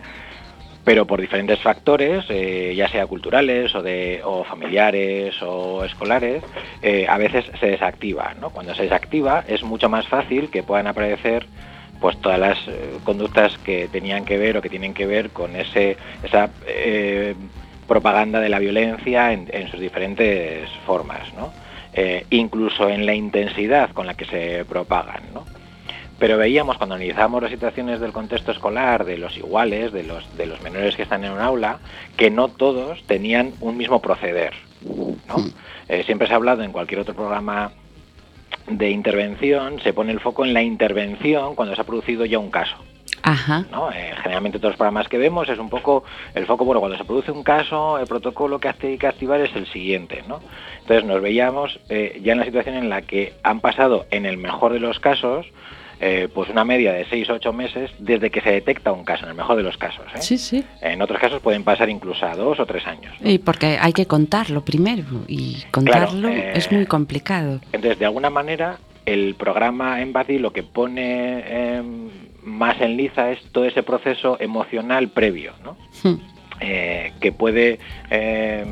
Speaker 6: pero por diferentes factores, eh, ya sea culturales o, de, o familiares o escolares, eh, a veces se desactiva. ¿no? Cuando se desactiva es mucho más fácil que puedan aparecer pues todas las eh, conductas que tenían que ver o que tienen que ver con ese esa eh, propaganda de la violencia en, en sus diferentes formas, ¿no? Eh, incluso en la intensidad con la que se propagan. ¿no? Pero veíamos cuando analizábamos las situaciones del contexto escolar, de los iguales, de los, de los menores que están en un aula, que no todos tenían un mismo proceder. ¿no? Eh, siempre se ha hablado en cualquier otro programa de intervención, se pone el foco en la intervención cuando se ha producido ya un caso.
Speaker 1: Ajá.
Speaker 6: ¿no? Eh, generalmente todos los programas que vemos es un poco el foco, bueno, cuando se produce un caso, el protocolo que hay que activar es el siguiente, ¿no? Entonces nos veíamos eh, ya en la situación en la que han pasado, en el mejor de los casos, eh, pues una media de 6 o 8 meses desde que se detecta un caso, en el mejor de los casos. ¿eh?
Speaker 1: Sí, sí.
Speaker 6: En otros casos pueden pasar incluso a dos o tres años. ¿no?
Speaker 1: Y porque hay que contarlo primero y contarlo
Speaker 6: eh,
Speaker 1: es muy complicado.
Speaker 6: Entonces, de alguna manera, el programa Empathy lo que pone eh, más en liza es todo ese proceso emocional previo, ¿no?
Speaker 1: Hmm.
Speaker 6: Que puede eh,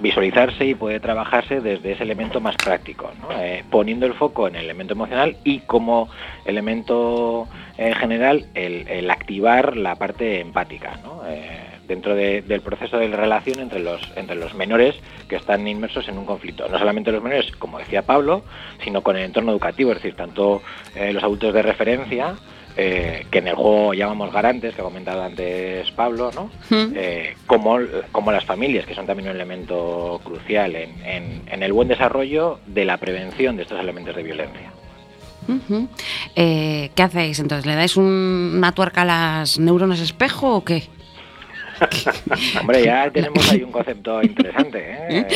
Speaker 6: visualizarse y puede trabajarse desde ese elemento más práctico. Eh, poniendo el foco en el elemento emocional y como elemento eh, general el, activar la parte empática, ¿no? Eh, dentro de- del proceso de relación entre los, entre los menores que están inmersos en un conflicto. No solamente los menores, como decía Pablo, sino con el entorno educativo, es decir, tanto los adultos de referencia, eh, que en el juego llamamos garantes, que ha comentado antes Pablo, ¿no?
Speaker 1: Hmm.
Speaker 6: Eh, como, como las familias, que son también un elemento crucial en, en- en el buen desarrollo de la prevención de estos elementos de violencia.
Speaker 1: Eh, ¿Qué hacéis entonces? ¿Le dais un- una tuerca a las neuronas espejo o qué?
Speaker 6: Hombre, ya tenemos ahí un concepto interesante. ¿eh?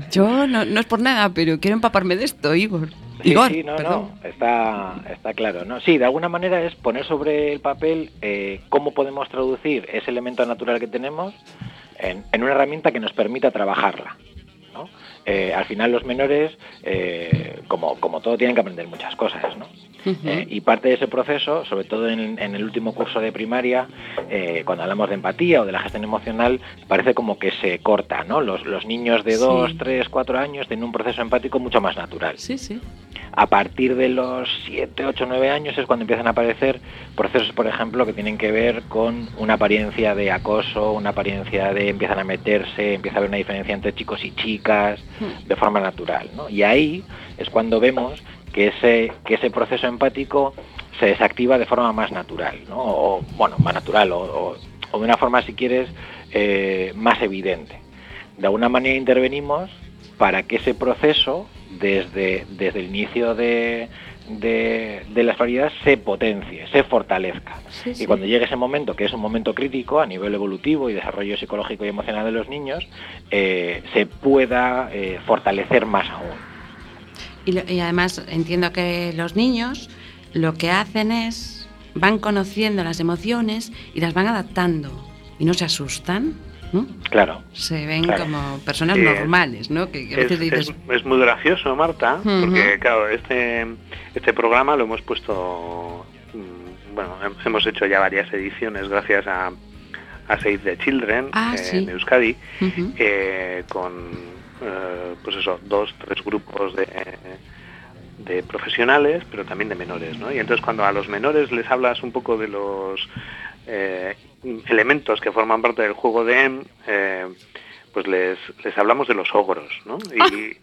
Speaker 1: Yo no, no es por nada, pero quiero empaparme de esto, Igor.
Speaker 6: Sí,
Speaker 1: Igor,
Speaker 6: sí, no,
Speaker 1: perdón.
Speaker 6: no, está, está claro. ¿no? Sí, de alguna manera es poner sobre el papel eh, cómo podemos traducir ese elemento natural que tenemos en, en una herramienta que nos permita trabajarla. ¿no? Eh, al final los menores, eh, como, como todo, tienen que aprender muchas cosas. ¿no? Eh, y parte de ese proceso, sobre todo en, en el último curso de primaria, eh, cuando hablamos de empatía o de la gestión emocional, parece como que se corta, ¿no? Los, los niños de
Speaker 1: Sí.
Speaker 6: 2, 3, 4 años tienen un proceso empático mucho más natural.
Speaker 1: Sí, sí.
Speaker 6: A partir de los 7, 8, 9 años es cuando empiezan a aparecer procesos, por ejemplo, que tienen que ver con una apariencia de acoso, una apariencia de empiezan a meterse, empieza a haber una diferencia entre chicos y chicas
Speaker 1: Hmm.
Speaker 6: de forma natural. ¿no? Y ahí es cuando vemos que ese, que ese proceso empático se desactiva de forma más natural, ¿no? o bueno, más natural, o, o- o de una forma, si quieres, eh, más evidente. De alguna manera intervenimos para que ese proceso, desde, desde el inicio de, de, de la se potencie, se fortalezca.
Speaker 1: Sí,
Speaker 6: Y cuando llegue ese momento, que es un momento crítico a nivel evolutivo y desarrollo psicológico y emocional de los niños, eh, se pueda eh, fortalecer más aún.
Speaker 1: Y, lo- y además entiendo que los niños lo que hacen es van conociendo las emociones y las van adaptando y no se asustan, ¿no?
Speaker 6: Claro.
Speaker 1: Se ven
Speaker 6: Claro.
Speaker 1: como personas
Speaker 3: es-
Speaker 1: normales, ¿no? Que, que a
Speaker 3: Es,
Speaker 1: veces dices,
Speaker 3: es- es muy gracioso, Marta, porque claro, este, este programa lo hemos puesto, mm, bueno, hem- hemos hecho ya varias ediciones gracias a, a Save the Children
Speaker 1: Ah,
Speaker 3: eh,
Speaker 1: sí.
Speaker 3: en Euskadi, eh, con eh, pues eso, dos, tres grupos de, de profesionales, pero también de menores, ¿no? Y entonces cuando a los menores les hablas un poco de los eh, elementos que forman parte del juego de M, eh, pues les, les hablamos de los ogros, ¿no? Y,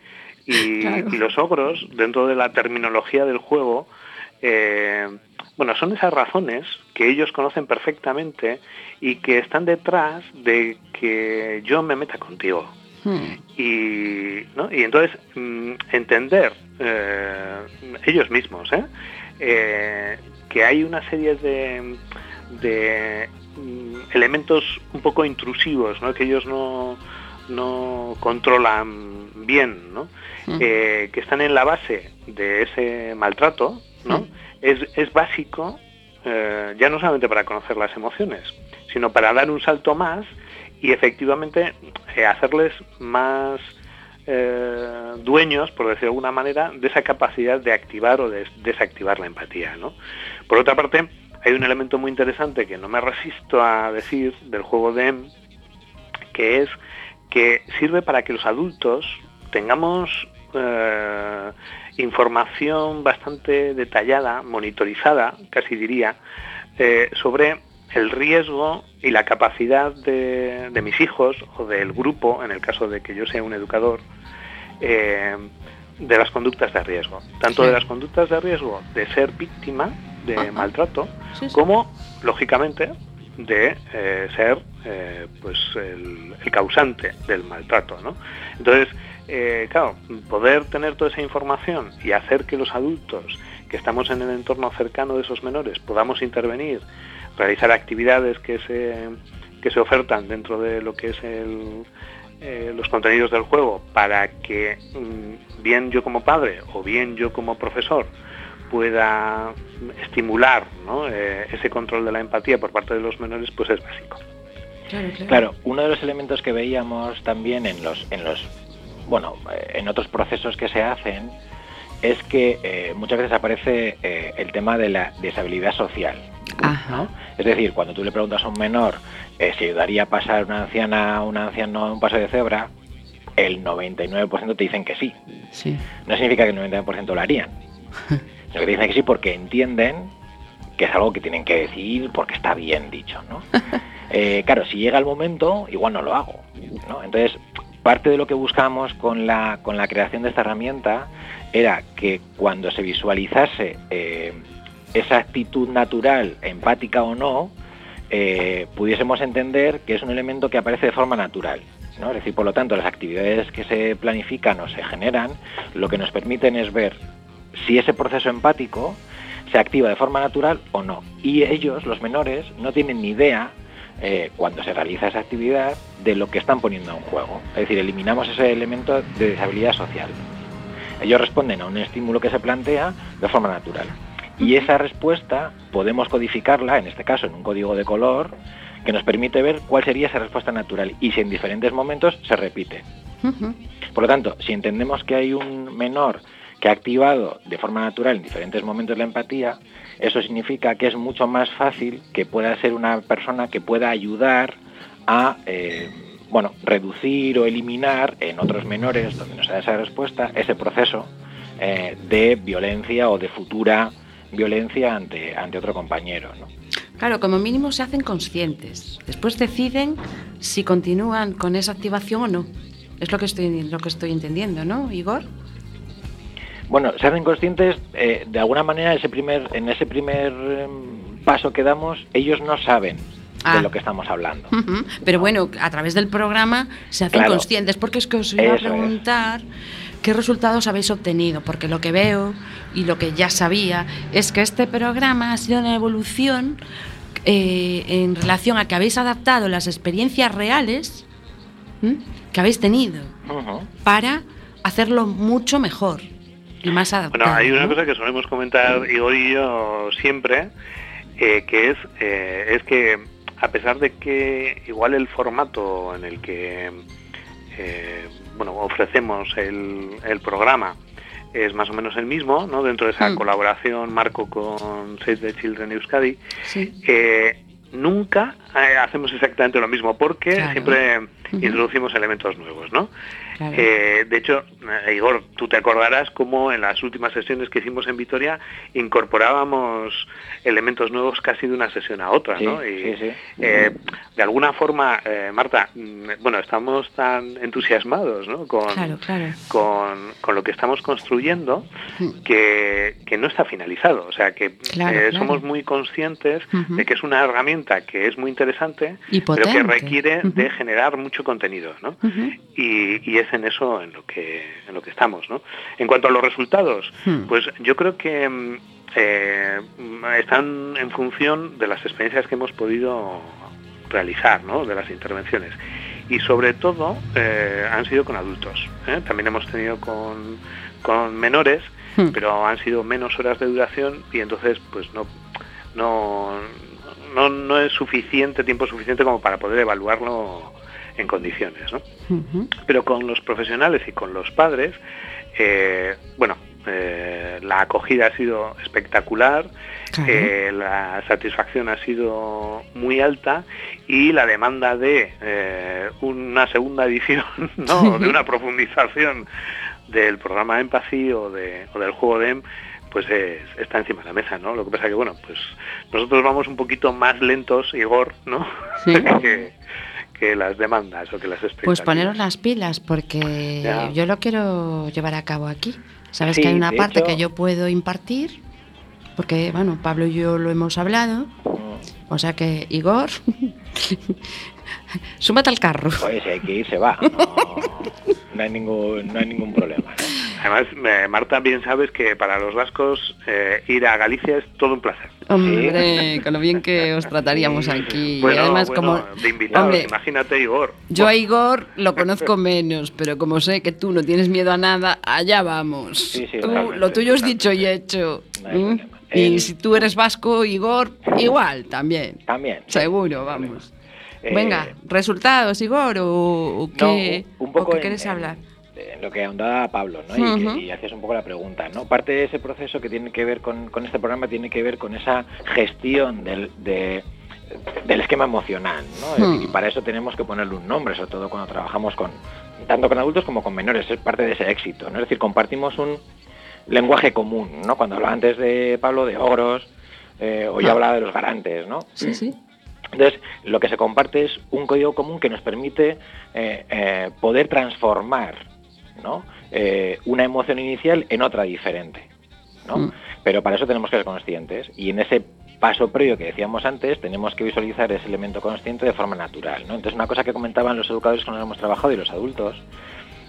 Speaker 3: y-
Speaker 1: Claro.
Speaker 3: y los ogros, dentro de la terminología del juego, eh, bueno, son esas razones que ellos conocen perfectamente y que están detrás de que yo me meta contigo. Y, ¿no? y entonces mm, entender eh, ellos mismos ¿eh? Eh, que hay una serie de, de mm, elementos un poco intrusivos ¿no? que ellos no, no controlan bien, ¿no?
Speaker 1: Mm.
Speaker 3: Eh, que están en la base de ese maltrato, ¿no?
Speaker 1: Mm.
Speaker 3: es, es básico eh, ya no solamente para conocer las emociones, sino para dar un salto más y efectivamente eh, hacerles más eh, dueños, por decirlo de alguna manera, de esa capacidad de activar o de desactivar la empatía. ¿no? Por otra parte, hay un elemento muy interesante que no me resisto a decir del juego de M, que es que sirve para que los adultos tengamos eh, información bastante detallada, monitorizada, casi diría, sobre el riesgo y la capacidad de, de mis hijos o del grupo, en el caso de que yo sea un educador, eh, de las conductas de riesgo. Tanto
Speaker 1: Sí.
Speaker 3: de las conductas de riesgo de ser víctima de
Speaker 1: Ajá.
Speaker 3: maltrato,
Speaker 1: Sí, sí.
Speaker 3: como, lógicamente, de eh, ser eh, pues el, el causante del maltrato. ¿no? Entonces, claro, poder tener toda esa información y hacer que los adultos que estamos en el entorno cercano de esos menores podamos intervenir, realizar actividades que se, que se ofertan dentro de lo que es el, eh, los contenidos del juego para que mm, bien yo como padre o bien yo como profesor pueda estimular ¿no? Eh, ese control de la empatía por parte de los menores, pues es básico.
Speaker 1: Claro, claro.
Speaker 6: Claro, uno de los elementos que veíamos también en los, en los, bueno, eh, en otros procesos que se hacen es que eh, muchas veces aparece eh, el tema de la deshabilidad social. Es decir, cuando tú le preguntas a un menor eh, si ayudaría a pasar una anciana, un anciano a un paso de cebra, el 99% te dicen que sí.
Speaker 1: Sí.
Speaker 6: No significa que el 99% lo harían, sino que te dicen que sí porque entienden que es algo que tienen que decir porque está bien dicho, ¿no? Eh, claro, si llega el momento, igual no lo hago, ¿no? Entonces, parte de lo que buscamos con la, con la creación de esta herramienta era que cuando se visualizase eh, esa actitud natural, empática o no, eh, pudiésemos entender que es un elemento que aparece de forma natural. ¿no? Es decir, por lo tanto, las actividades que se planifican o se generan, lo que nos permiten es ver si ese proceso empático se activa de forma natural o no. Y ellos, los menores, no tienen ni idea eh, cuando se realiza esa actividad de lo que están poniendo en juego. Es decir, eliminamos ese elemento de deshabilidad social. Ellos responden a un estímulo que se plantea de forma natural. Y esa respuesta podemos codificarla, en este caso en un código de color, que nos permite ver cuál sería esa respuesta natural y si en diferentes momentos se repite. Por lo tanto, si entendemos que hay un menor que ha activado de forma natural en diferentes momentos la empatía, eso significa que es mucho más fácil que pueda ser una persona que pueda ayudar a eh, bueno, reducir o eliminar en otros menores donde no se da esa respuesta ese proceso eh, de violencia o de futura violencia ante, ante otro compañero. ¿no?
Speaker 1: Claro, como mínimo se hacen conscientes. Después deciden si continúan con esa activación o no. Es lo que estoy, lo que estoy entendiendo, ¿no, Igor?
Speaker 6: Bueno, se hacen conscientes, eh, de alguna manera, ese primer, en ese primer em, paso que damos, ellos no saben
Speaker 1: Ah.
Speaker 6: de lo que estamos hablando.
Speaker 1: Pero bueno, a través del programa se hacen
Speaker 6: Claro.
Speaker 1: conscientes, porque es que os iba a
Speaker 6: es.
Speaker 1: Qué resultados habéis obtenido, porque lo que veo y lo que ya sabía es que este programa ha sido una evolución eh, en relación a que habéis adaptado las experiencias reales ¿m? que habéis tenido para hacerlo mucho mejor y más adaptado.
Speaker 3: Bueno, hay una
Speaker 1: ¿no?
Speaker 3: cosa que solemos comentar Igor y yo siempre, eh, que es, eh, es que a pesar de que igual el formato en el que bueno, ofrecemos el, el programa es más o menos el mismo, ¿no? dentro de esa
Speaker 1: Mm.
Speaker 3: colaboración marco con Save the Children Euskadi,
Speaker 1: Sí.
Speaker 3: eh, nunca eh, hacemos exactamente lo mismo porque
Speaker 1: Claro.
Speaker 3: siempre introducimos elementos nuevos, ¿no?
Speaker 1: Claro.
Speaker 3: Eh, de hecho, eh, Igor, tú te acordarás cómo en las últimas sesiones que hicimos en Vitoria incorporábamos elementos nuevos casi de una sesión a otra,
Speaker 6: Sí,
Speaker 3: ¿no? Y,
Speaker 6: sí, sí.
Speaker 3: eh, de alguna forma, eh, Marta, mm, bueno, estamos tan entusiasmados, ¿no? Con,
Speaker 1: Claro, claro.
Speaker 3: con, con lo que estamos construyendo
Speaker 1: Mm.
Speaker 3: que, que no está finalizado. O sea, que somos muy conscientes de que es una herramienta que es muy interesante,
Speaker 1: Y
Speaker 3: pero que requiere de generar mucho contenido, ¿no? Y, y es en eso en lo que en lo que estamos, ¿no? En cuanto a los resultados,
Speaker 1: Hmm.
Speaker 3: pues yo creo que mm, eh, están en función de las experiencias que hemos podido realizar, ¿no? De las intervenciones. Y sobre todo eh, han sido con adultos. ¿eh? También hemos tenido con, con menores,
Speaker 1: Hmm.
Speaker 3: pero han sido menos horas de duración y entonces pues no no no, no es suficiente tiempo suficiente como para poder evaluarlo en condiciones, ¿no? Pero con los profesionales y con los padres, eh, bueno, eh, la acogida ha sido espectacular,
Speaker 1: Claro.
Speaker 3: eh, la satisfacción ha sido muy alta y la demanda de eh, una segunda edición, ¿no? de una profundización del programa Empathy o, de, o del juego DEM, pues es- está encima de la mesa, ¿no? Lo que pasa que, bueno, pues nosotros vamos un poquito más lentos, Igor, ¿no?
Speaker 1: Sí.
Speaker 3: que, que las demandas o que las expectativas.
Speaker 1: Pues poneros las pilas porque
Speaker 3: Ya.
Speaker 1: yo lo quiero llevar a cabo aquí. Sabes
Speaker 6: Sí,
Speaker 1: que hay una parte
Speaker 6: hecho-
Speaker 1: que yo puedo impartir, porque bueno, Pablo y yo lo hemos hablado, o sea que Igor, súmate al carro.
Speaker 6: Pues si hay que ir, se va. No, no hay, ningún, no hay ningún problema.
Speaker 3: Además, eh, Marta, bien sabes que para los vascos eh, ir a Galicia es todo un placer.
Speaker 1: Hombre, con lo bien que os trataríamos aquí. y
Speaker 3: Bueno,
Speaker 1: además,
Speaker 3: bueno,
Speaker 1: como
Speaker 3: de invitados,
Speaker 1: hombre,
Speaker 3: imagínate Igor.
Speaker 1: yo a Igor lo conozco menos, pero como sé que tú no tienes miedo a nada, allá vamos.
Speaker 6: Sí, sí,
Speaker 1: Tú,
Speaker 3: totalmente,
Speaker 1: lo tuyo es dicho y hecho. ¿Mm? Y si tú eres vasco, Igor, igual también.
Speaker 6: También.
Speaker 1: Seguro, vamos.
Speaker 6: Eh,
Speaker 1: Venga, resultados, Igor, o, qué,
Speaker 6: un, un poco
Speaker 1: o qué
Speaker 6: en- en-
Speaker 1: hablar.
Speaker 6: en lo que ahondaba Pablo, ¿no? Y, hacías un poco la pregunta, ¿no? Parte de ese proceso que tiene que ver con, con este programa tiene que ver con esa gestión del, de- del esquema emocional, ¿no? Es
Speaker 1: Hmm.
Speaker 6: y para eso tenemos que ponerle un nombre, sobre todo cuando trabajamos con tanto con adultos como con menores, es parte de ese éxito, ¿no? Es decir, compartimos un lenguaje común, ¿no? Cuando hablaba antes de Pablo de ogros, eh, o yo
Speaker 1: Ah.
Speaker 6: hablaba de los garantes, ¿no?
Speaker 1: Sí, sí.
Speaker 6: Entonces, lo que se comparte es un código común que nos permite eh, eh, poder transformar ¿no? Eh, una emoción inicial en otra diferente. ¿no?
Speaker 1: Mm.
Speaker 6: Pero para eso tenemos que ser conscientes y en ese paso previo que decíamos antes tenemos que visualizar ese elemento consciente de forma natural. ¿no? Entonces, una cosa que comentaban los educadores con los que hemos trabajado y los adultos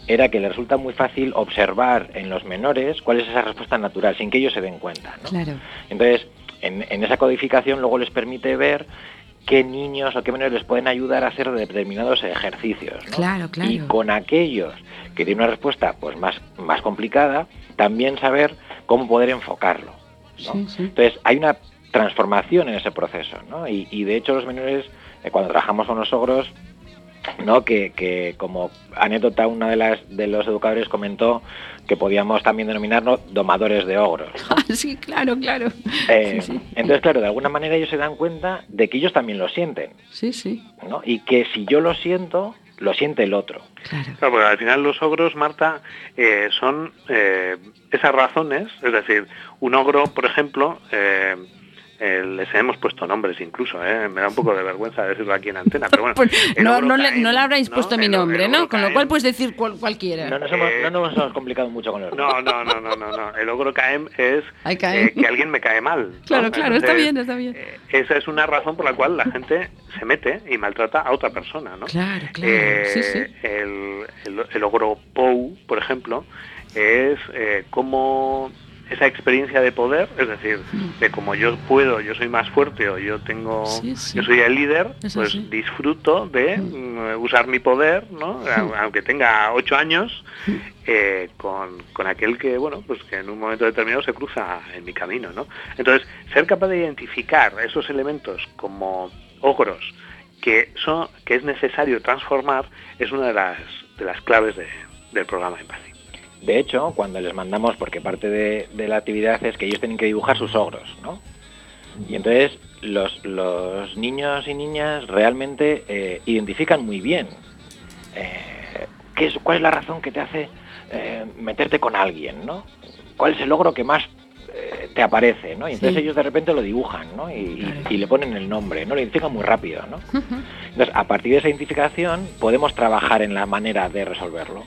Speaker 6: era que les resulta muy fácil observar en los menores cuál es esa respuesta natural sin que ellos se den cuenta. ¿no?
Speaker 1: Claro.
Speaker 6: Entonces, en, en esa codificación luego les permite ver qué niños o qué menores les pueden ayudar a hacer determinados ejercicios. ¿no?
Speaker 1: Claro, claro.
Speaker 6: Y con aquellos que tienen una respuesta pues más, más complicada, también saber cómo poder enfocarlo. ¿no?
Speaker 1: Sí, sí.
Speaker 6: Entonces, hay una transformación en ese proceso, ¿no? Y, y de hecho los menores, eh, cuando trabajamos con los ogros, ¿no? Que, que como anécdota una de las de los educadores comentó que podíamos también denominarnos domadores de ogros. ¿no?
Speaker 1: Ah, sí, claro, claro.
Speaker 6: Eh,
Speaker 1: Sí, sí.
Speaker 6: Entonces, claro, de alguna manera ellos se dan cuenta de que ellos también lo sienten,
Speaker 1: Sí, sí.
Speaker 6: ¿no? Y que si yo lo siento, lo siente el otro.
Speaker 1: Claro.
Speaker 3: Claro, porque al final los ogros, Marta, eh, son eh, esas razones, es decir, un ogro, por ejemplo, eh, les hemos puesto nombres incluso, ¿eh? me da un poco de vergüenza decirlo aquí en antena, pero bueno.
Speaker 1: Pues
Speaker 3: el
Speaker 1: no, no, le, no le habréis
Speaker 3: ¿no?
Speaker 1: puesto mi
Speaker 3: El-
Speaker 1: nombre,
Speaker 3: el
Speaker 1: ¿no? Con lo cual puedes decir cual- cualquiera.
Speaker 6: No nos, hemos,
Speaker 3: Eh,
Speaker 6: no nos hemos complicado mucho con los
Speaker 3: No, no, no, no, no, no. El ogro caem es eh, que alguien me cae mal. ¿no?
Speaker 1: Claro, claro, está bien, está bien.
Speaker 3: eh, esa es una razón por la cual la gente se mete y maltrata a otra persona, ¿no?
Speaker 1: Claro, claro.
Speaker 3: Eh,
Speaker 1: sí, sí.
Speaker 3: El, el, el ogro Pou, por ejemplo, es eh, como esa experiencia de poder, es decir, de como yo puedo, yo soy más fuerte o yo tengo,
Speaker 1: Mm. Sí, sí.
Speaker 3: yo soy el líder,
Speaker 1: Es
Speaker 3: pues disfruto de mm, usar mi poder, ¿no? Aunque tenga ocho años, eh, con, con aquel que, bueno, pues que en un momento determinado se cruza en mi camino, ¿no? Entonces, ser capaz de identificar esos elementos como ogros que son que es necesario transformar es una de las de las claves de- del programa Empathy.
Speaker 6: De hecho, cuando les mandamos, porque parte de, de la actividad es que ellos tienen que dibujar sus ogros, ¿no? Y entonces los, los niños y niñas realmente eh, identifican muy bien eh, qué es, cuál es la razón que te hace eh, meterte con alguien, ¿no? ¿Cuál es el logro que más te aparece, ¿no? Y entonces
Speaker 7: Sí.
Speaker 6: ellos de repente lo dibujan, ¿no? Y, y-
Speaker 7: Claro.
Speaker 6: y le ponen el nombre, ¿no? Lo identifican muy rápido, ¿no? Entonces, a partir de esa identificación podemos trabajar en la manera de resolverlo.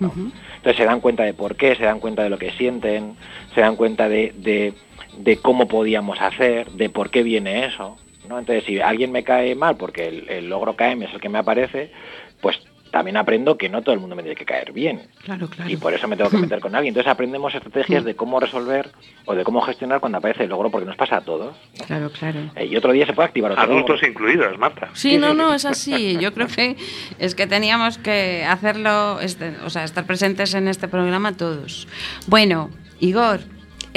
Speaker 7: Ujú.
Speaker 6: Entonces se dan cuenta de por qué, se dan cuenta de lo que sienten, se dan cuenta de, de- cómo podíamos hacer, de por qué viene eso. ¿no? Entonces si alguien me cae mal porque el, el logro KM es el que me aparece, pues también aprendo que no todo el mundo me tiene que caer bien.
Speaker 7: Claro, claro.
Speaker 6: Y por eso me tengo que meter con alguien. Entonces aprendemos estrategias de cómo resolver o de cómo gestionar cuando aparece el logro, porque nos pasa a todos. ¿no?
Speaker 7: Claro, claro.
Speaker 6: Eh, y otro día se puede activar otro logro.
Speaker 3: Adultos incluidos, Marta.
Speaker 1: Sí, no, no, es así. Yo creo que es que teníamos que hacerlo, este, o sea, estar presentes en este programa todos. Bueno, Igor,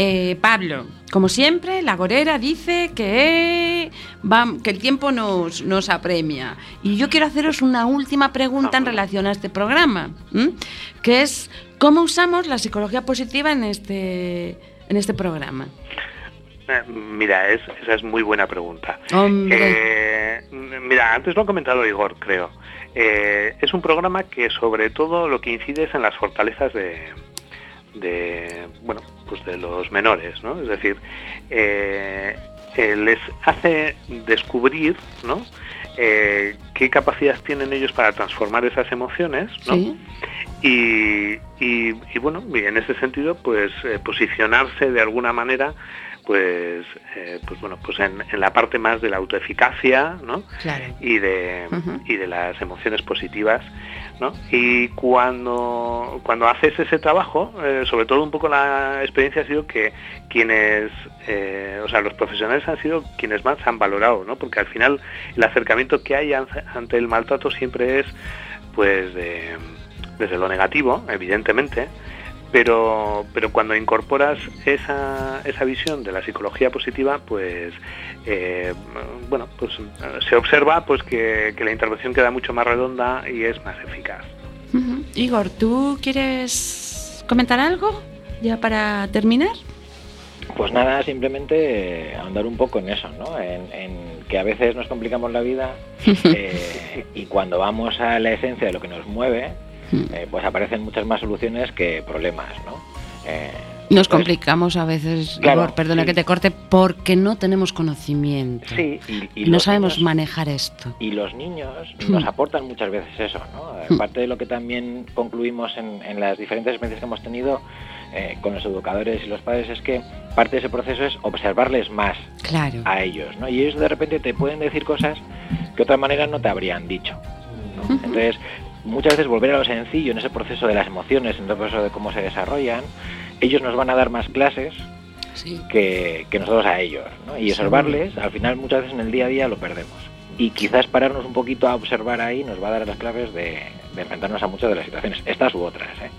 Speaker 1: eh, Pablo, como siempre, la gorera dice que, va, que el tiempo nos, nos apremia. Y yo quiero haceros una última pregunta en relación a este programa, ¿m? que es cómo usamos la psicología positiva en este, en este programa.
Speaker 3: Eh, Mira, es, esa es muy buena pregunta. Eh, mira, antes lo ha comentado Igor, creo. Eh, es un programa que sobre todo lo que incide es en las fortalezas de, de bueno, pues de los menores, ¿no? Es decir, eh, eh, les hace descubrir, ¿no? Eh, qué capacidad tienen ellos para transformar esas emociones, ¿no?
Speaker 7: Sí.
Speaker 3: y, y- y bueno, y en ese sentido, pues posicionarse de alguna manera, pues, eh, pues bueno, pues en, en la parte más de la autoeficacia, ¿no?
Speaker 7: Claro.
Speaker 3: Y de, y de las emociones positivas, Y cuando, cuando haces ese trabajo, eh, sobre todo un poco la experiencia ha sido que quienes, eh, o sea, los profesionales han sido quienes más han valorado, ¿no? Porque al final el acercamiento que hay an- ante el maltrato siempre es, pues, de- desde lo negativo, evidentemente, pero, pero cuando incorporas esa, esa visión de la psicología positiva, pues eh, bueno, pues eh, se observa pues que, que la intervención queda mucho más redonda y es más eficaz.
Speaker 1: Igor, ¿tú quieres comentar algo ya para terminar?
Speaker 6: Pues nada, simplemente eh, ahondar un poco en eso, ¿no? En, en que a veces nos complicamos la vida eh, y cuando vamos a la esencia de lo que nos mueve, eh, pues aparecen muchas más soluciones que problemas, ¿no? Eh,
Speaker 1: Nos
Speaker 6: entonces,
Speaker 1: complicamos a veces,
Speaker 6: Claro,
Speaker 1: Igor, perdona
Speaker 6: sí.
Speaker 1: que te corte, porque no tenemos conocimiento.
Speaker 6: Sí, y, y
Speaker 1: no sabemos
Speaker 6: niños-
Speaker 1: manejar esto.
Speaker 6: Y los niños nos aportan muchas veces eso, ¿no? Parte de lo que también concluimos en, en las diferentes experiencias que hemos tenido eh, con los educadores y los padres es que parte de ese proceso es observarles más
Speaker 1: Claro.
Speaker 6: a ellos, ¿no? Y ellos de repente te pueden decir cosas que de otra manera no te habrían dicho. ¿no? Entonces, muchas veces volver a lo sencillo en ese proceso de las emociones, en el proceso de cómo se desarrollan, ellos nos van a dar más clases
Speaker 1: Sí.
Speaker 6: que, que nosotros a ellos, ¿no? Y observarles, al final muchas veces en el día a día lo perdemos. Y quizás pararnos un poquito a observar ahí nos va a dar las claves de, de enfrentarnos a muchas de las situaciones, estas u otras, ¿eh?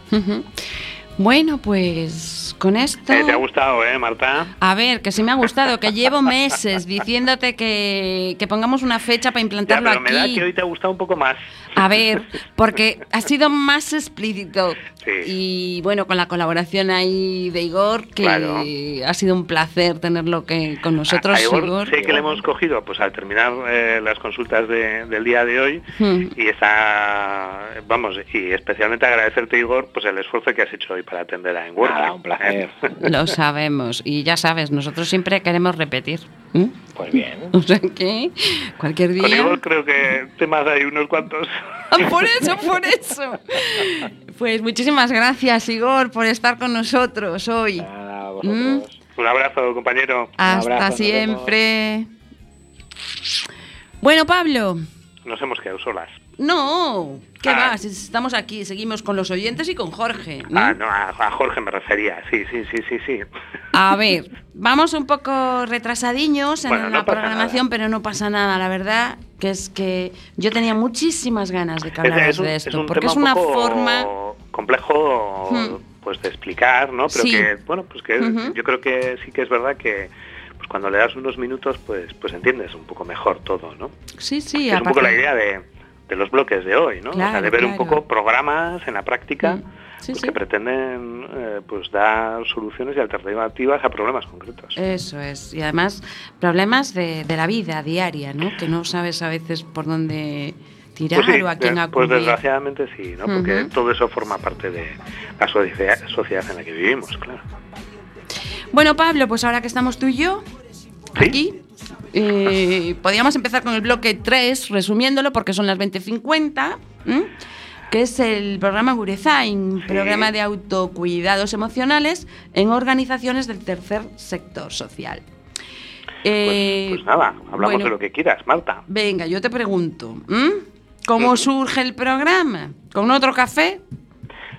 Speaker 1: Bueno, pues con esto...
Speaker 3: Eh, ¿Te ha gustado, eh, Marta?
Speaker 1: A ver, que sí me ha gustado, que llevo meses diciéndote que, que pongamos una fecha para
Speaker 3: Ya,
Speaker 1: implantarlo
Speaker 3: pero me da
Speaker 1: aquí.
Speaker 3: que hoy te ha gustado un poco más.
Speaker 1: A ver, porque ha sido más explícito.
Speaker 3: Sí.
Speaker 1: Y bueno, con la colaboración ahí de Igor, que
Speaker 3: Claro.
Speaker 1: ha sido un placer tenerlo que, con nosotros,
Speaker 3: A Igor
Speaker 1: Igor.
Speaker 3: sé que le hemos cogido pues al terminar eh, las consultas de- del día de hoy
Speaker 1: Hmm.
Speaker 3: y está, vamos, y especialmente agradecerte Igor pues el esfuerzo que has hecho hoy para atender a Enworking.
Speaker 6: Nada, un placer.
Speaker 1: Lo sabemos. Y ya sabes, nosotros siempre queremos repetir. ¿Eh?
Speaker 6: Pues bien.
Speaker 1: O sea que cualquier día...
Speaker 3: Igor creo que temas hay unos cuantos.
Speaker 1: Por eso, por eso. Pues muchísimas gracias, Igor, por estar con nosotros hoy.
Speaker 6: Vosotros.
Speaker 3: Un abrazo, compañero.
Speaker 1: Hasta
Speaker 6: abrazo,
Speaker 1: siempre. Bueno, Pablo.
Speaker 3: Nos hemos quedado solas.
Speaker 1: No, ¿qué
Speaker 3: Ah.
Speaker 1: vas? Estamos aquí, seguimos con los oyentes y con Jorge. ¿eh?
Speaker 3: Ah, no, a, a Jorge me refería. Sí, sí, sí, sí, sí.
Speaker 1: A ver, vamos un poco retrasadiños en
Speaker 3: Bueno, no
Speaker 1: la programación,
Speaker 3: nada.
Speaker 1: pero no pasa nada, la verdad, que es que yo tenía muchísimas ganas de que hablaras de
Speaker 3: es
Speaker 1: esto,
Speaker 3: un
Speaker 1: porque
Speaker 3: tema
Speaker 1: es una
Speaker 3: un poco
Speaker 1: forma...
Speaker 3: complejo
Speaker 1: Hmm.
Speaker 3: pues de explicar, ¿no? Pero
Speaker 1: Sí.
Speaker 3: que, bueno, pues que yo creo que sí que es verdad que pues cuando le das unos minutos pues pues entiendes un poco mejor todo, ¿no?
Speaker 1: Sí, sí,
Speaker 3: es un poco la idea de, de los bloques de hoy, ¿no? o sea,
Speaker 1: Claro,
Speaker 3: de ver un
Speaker 1: claro.
Speaker 3: poco programas en la práctica
Speaker 1: Mm. Sí,
Speaker 3: pues
Speaker 1: sí.
Speaker 3: que pretenden eh, pues dar soluciones y alternativas a problemas concretos.
Speaker 1: Eso es. Y además, problemas de, de la vida diaria, ¿no? Que no sabes a veces por dónde tirar
Speaker 3: Pues sí,
Speaker 1: o a quién
Speaker 3: eh,
Speaker 1: acudir.
Speaker 3: Pues desgraciadamente sí, ¿no? Porque todo eso forma parte de la sociedad en la que vivimos, claro.
Speaker 1: Bueno, Pablo, pues ahora que estamos tú y yo
Speaker 3: Sí.
Speaker 1: aquí, eh, podríamos empezar con el bloque 3, resumiéndolo, porque son las 20.50, ¿m? que es el programa Gurezain,
Speaker 3: Sí.
Speaker 1: programa de autocuidados emocionales en organizaciones del tercer sector social.
Speaker 3: Pues,
Speaker 1: Eh,
Speaker 3: pues nada, hablamos
Speaker 1: bueno.
Speaker 3: de lo que quieras, Marta.
Speaker 1: Venga, yo te pregunto. ¿cómo surge el programa? ¿Con otro café?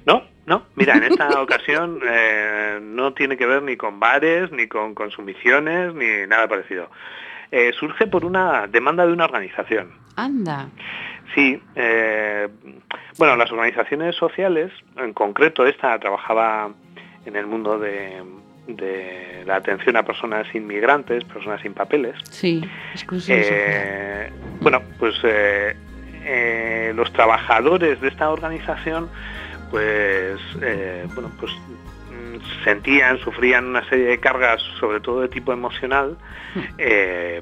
Speaker 3: No, no, mira, en esta ocasión eh, no tiene que ver ni con bares, ni con consumiciones, ni nada parecido. Eh, surge por una demanda de una organización.
Speaker 1: Anda.
Speaker 3: Sí, eh, bueno, las organizaciones sociales, en concreto esta trabajaba en el mundo de, de la atención a personas inmigrantes, personas sin papeles.
Speaker 1: Sí,
Speaker 3: bueno, pues los trabajadores de esta organización, pues, eh, bueno, pues mm, sentían, sufrían una serie de cargas, sobre todo de tipo emocional, eh,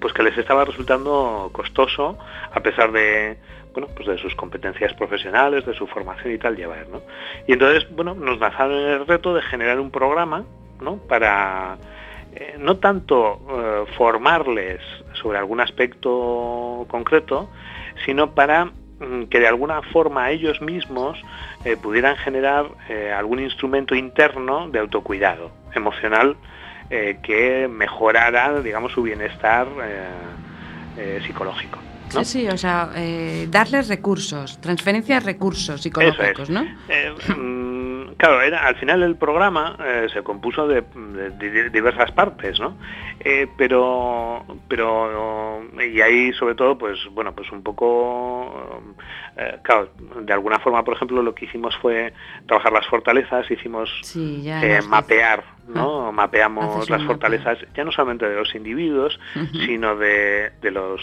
Speaker 3: pues que les estaba resultando costoso, a pesar de bueno, pues de sus competencias profesionales, de su formación y tal llevar, ¿no? Y entonces, bueno, nos lanzaron el reto de generar un programa, ¿no? Para eh, no tanto eh, formarles sobre algún aspecto concreto, sino para que de alguna forma ellos mismos eh, pudieran generar eh, algún instrumento interno de autocuidado emocional eh, que mejorara, digamos, su bienestar eh, eh, psicológico. ¿no?
Speaker 1: Sí, sí, o sea, eh, darles recursos, transferencia de recursos psicológicos,
Speaker 3: Eso
Speaker 1: ¿no?
Speaker 3: Claro, era, al final el programa eh, se compuso de, de- de diversas partes, ¿no? Eh, pero, pero y ahí sobre todo, pues bueno, pues un poco, eh, claro, de alguna forma, por ejemplo, lo que hicimos fue trabajar las fortalezas, hicimos
Speaker 1: Sí,
Speaker 3: mapear, ¿no?
Speaker 1: Haces
Speaker 3: Mapeamos las
Speaker 1: mapeo.
Speaker 3: fortalezas ya no solamente de los individuos, sino de, de los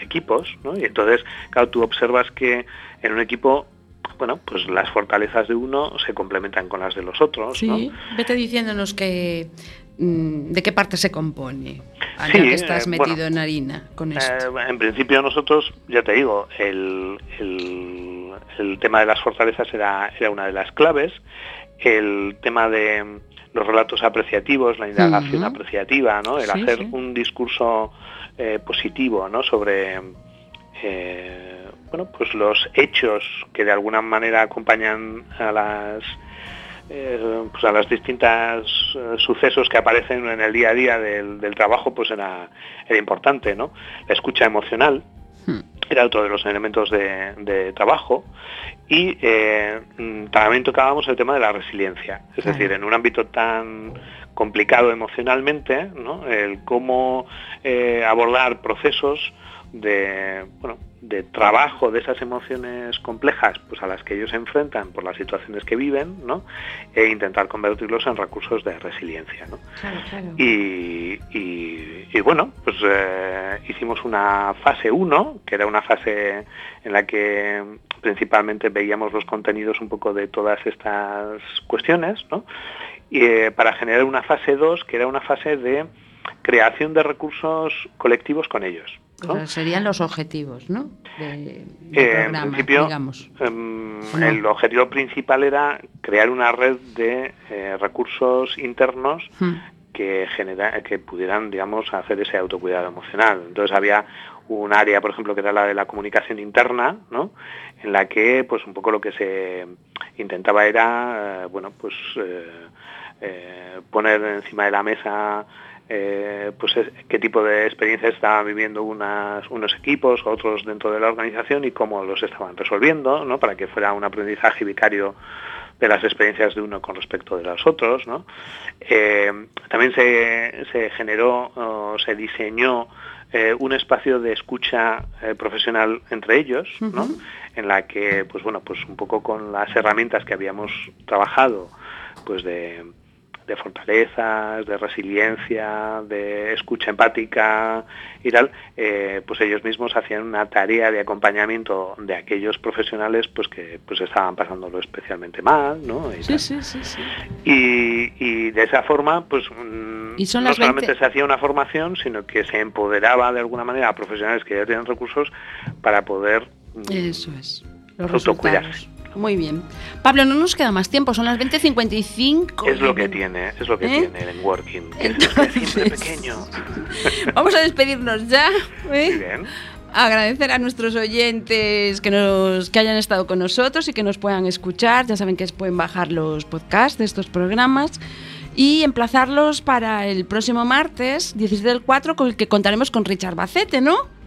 Speaker 3: equipos, ¿no? Y entonces, claro, tú observas que en un equipo, bueno, pues las fortalezas de uno se complementan con las de los otros,
Speaker 1: Sí,
Speaker 3: ¿no?
Speaker 1: vete diciéndonos que, mm, de qué parte se compone,
Speaker 3: Sí,
Speaker 1: que estás
Speaker 3: eh,
Speaker 1: metido
Speaker 3: bueno,
Speaker 1: en harina con esto.
Speaker 3: Eh, en principio nosotros, ya te digo, el, el- el tema de las fortalezas era, era una de las claves, el tema de los relatos apreciativos, la indagación apreciativa, ¿no? el
Speaker 1: Sí,
Speaker 3: hacer
Speaker 1: sí.
Speaker 3: un discurso eh, positivo ¿no? sobre eh, bueno, pues los hechos que de alguna manera acompañan a las eh, pues a las distintas eh, sucesos que aparecen en el día a día del, del trabajo pues era, era importante ¿no? la escucha emocional
Speaker 1: Hmm.
Speaker 3: era otro de los elementos de, de trabajo y eh, también tocábamos el tema de la resiliencia es
Speaker 1: Claro.
Speaker 3: decir en un ámbito tan complicado emocionalmente ¿no? el cómo eh, abordar procesos de bueno de trabajo de esas emociones complejas pues a las que ellos se enfrentan por las situaciones que viven ¿no? e intentar convertirlos en recursos de resiliencia ¿no?
Speaker 1: Claro, claro.
Speaker 3: y, y- y bueno, pues eh, hicimos una fase 1, que era una fase en la que principalmente veíamos los contenidos un poco de todas estas cuestiones, ¿no? Y, eh, para generar una fase 2, que era una fase de creación de recursos colectivos con ellos.
Speaker 1: Serían los objetivos, ¿no? De,
Speaker 3: Eh, en principio,
Speaker 1: digamos.
Speaker 3: em,
Speaker 1: No.
Speaker 3: el objetivo principal era crear una red de eh, recursos internos
Speaker 1: Hmm.
Speaker 3: que genera que pudieran digamos hacer ese autocuidado emocional entonces había un área por ejemplo que era la de la comunicación interna no en la que pues un poco lo que se intentaba era eh, bueno pues poner encima de la mesa eh, pues es- qué tipo de experiencias estaban viviendo unas, unos equipos otros dentro de la organización y cómo los estaban resolviendo ¿no? para que fuera un aprendizaje vicario de las experiencias de uno con respecto de los otros. ¿no? Eh, también se, se generó o se diseñó eh, un espacio de escucha eh, profesional entre ellos, en la que, pues bueno, pues un poco con las herramientas que habíamos trabajado, pues de, de fortalezas, de resiliencia, de escucha empática y tal, eh, pues ellos mismos hacían una tarea de acompañamiento de aquellos profesionales pues que pues estaban pasándolo especialmente mal, ¿no? Y,
Speaker 1: Sí, sí, sí, sí.
Speaker 3: Y- y de esa forma, pues mm,
Speaker 1: Y son
Speaker 3: no solamente
Speaker 1: 20
Speaker 3: se hacía una formación, sino que se empoderaba de alguna manera a profesionales que ya tienen recursos para poder mm,
Speaker 1: Eso es. Los
Speaker 3: Autocuidarse.
Speaker 1: Muy bien. Pablo, no nos queda más tiempo, son las 20.55.
Speaker 3: Es lo que tiene, es lo que
Speaker 1: ¿Eh?
Speaker 3: tiene el working, que queda siempre pequeño.
Speaker 1: Vamos a despedirnos ya. ¿eh?
Speaker 3: Muy bien.
Speaker 1: Agradecer a nuestros oyentes que, nos, que hayan estado con nosotros y que nos puedan escuchar. Ya saben que pueden bajar los podcasts de estos programas. Y emplazarlos para el próximo martes, 16 del 4, con el que contaremos con Richard Bacete, ¿no?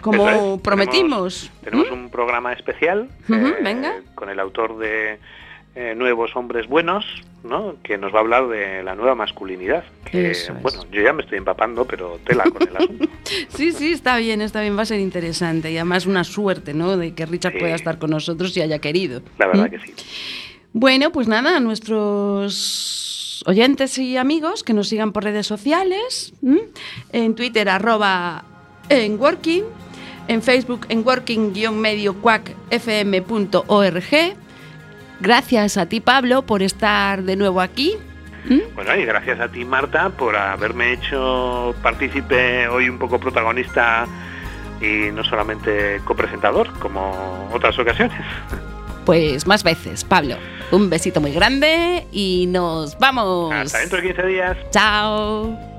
Speaker 1: Como
Speaker 3: es.
Speaker 1: prometimos.
Speaker 3: Tenemos, tenemos
Speaker 1: ¿Mm?
Speaker 3: un programa especial eh,
Speaker 1: venga.
Speaker 3: con el autor de eh, Nuevos Hombres Buenos, ¿no? que nos va a hablar de la nueva masculinidad. Que,
Speaker 1: Eso es.
Speaker 3: Bueno, yo ya me estoy empapando, pero tela con el asunto.
Speaker 1: Sí, sí, está bien, está bien, va a ser interesante. Y además una suerte, ¿no? De que Richard
Speaker 3: Sí.
Speaker 1: pueda estar con nosotros y haya querido.
Speaker 3: La verdad
Speaker 1: ¿Mm?
Speaker 3: que sí.
Speaker 1: Bueno, pues nada, a nuestros oyentes y amigos que nos sigan por redes sociales, ¿m? en Twitter arroba en working, en Facebook en working-medio fm.org. Gracias a ti, Pablo, por estar de nuevo aquí. ¿m?
Speaker 3: Bueno, y gracias a ti, Marta, por haberme hecho partícipe hoy un poco protagonista y no solamente copresentador, como otras ocasiones.
Speaker 1: Pues más veces, Pablo. Un besito muy grande y nos vamos.
Speaker 3: Hasta dentro de 15 días.
Speaker 1: Chao.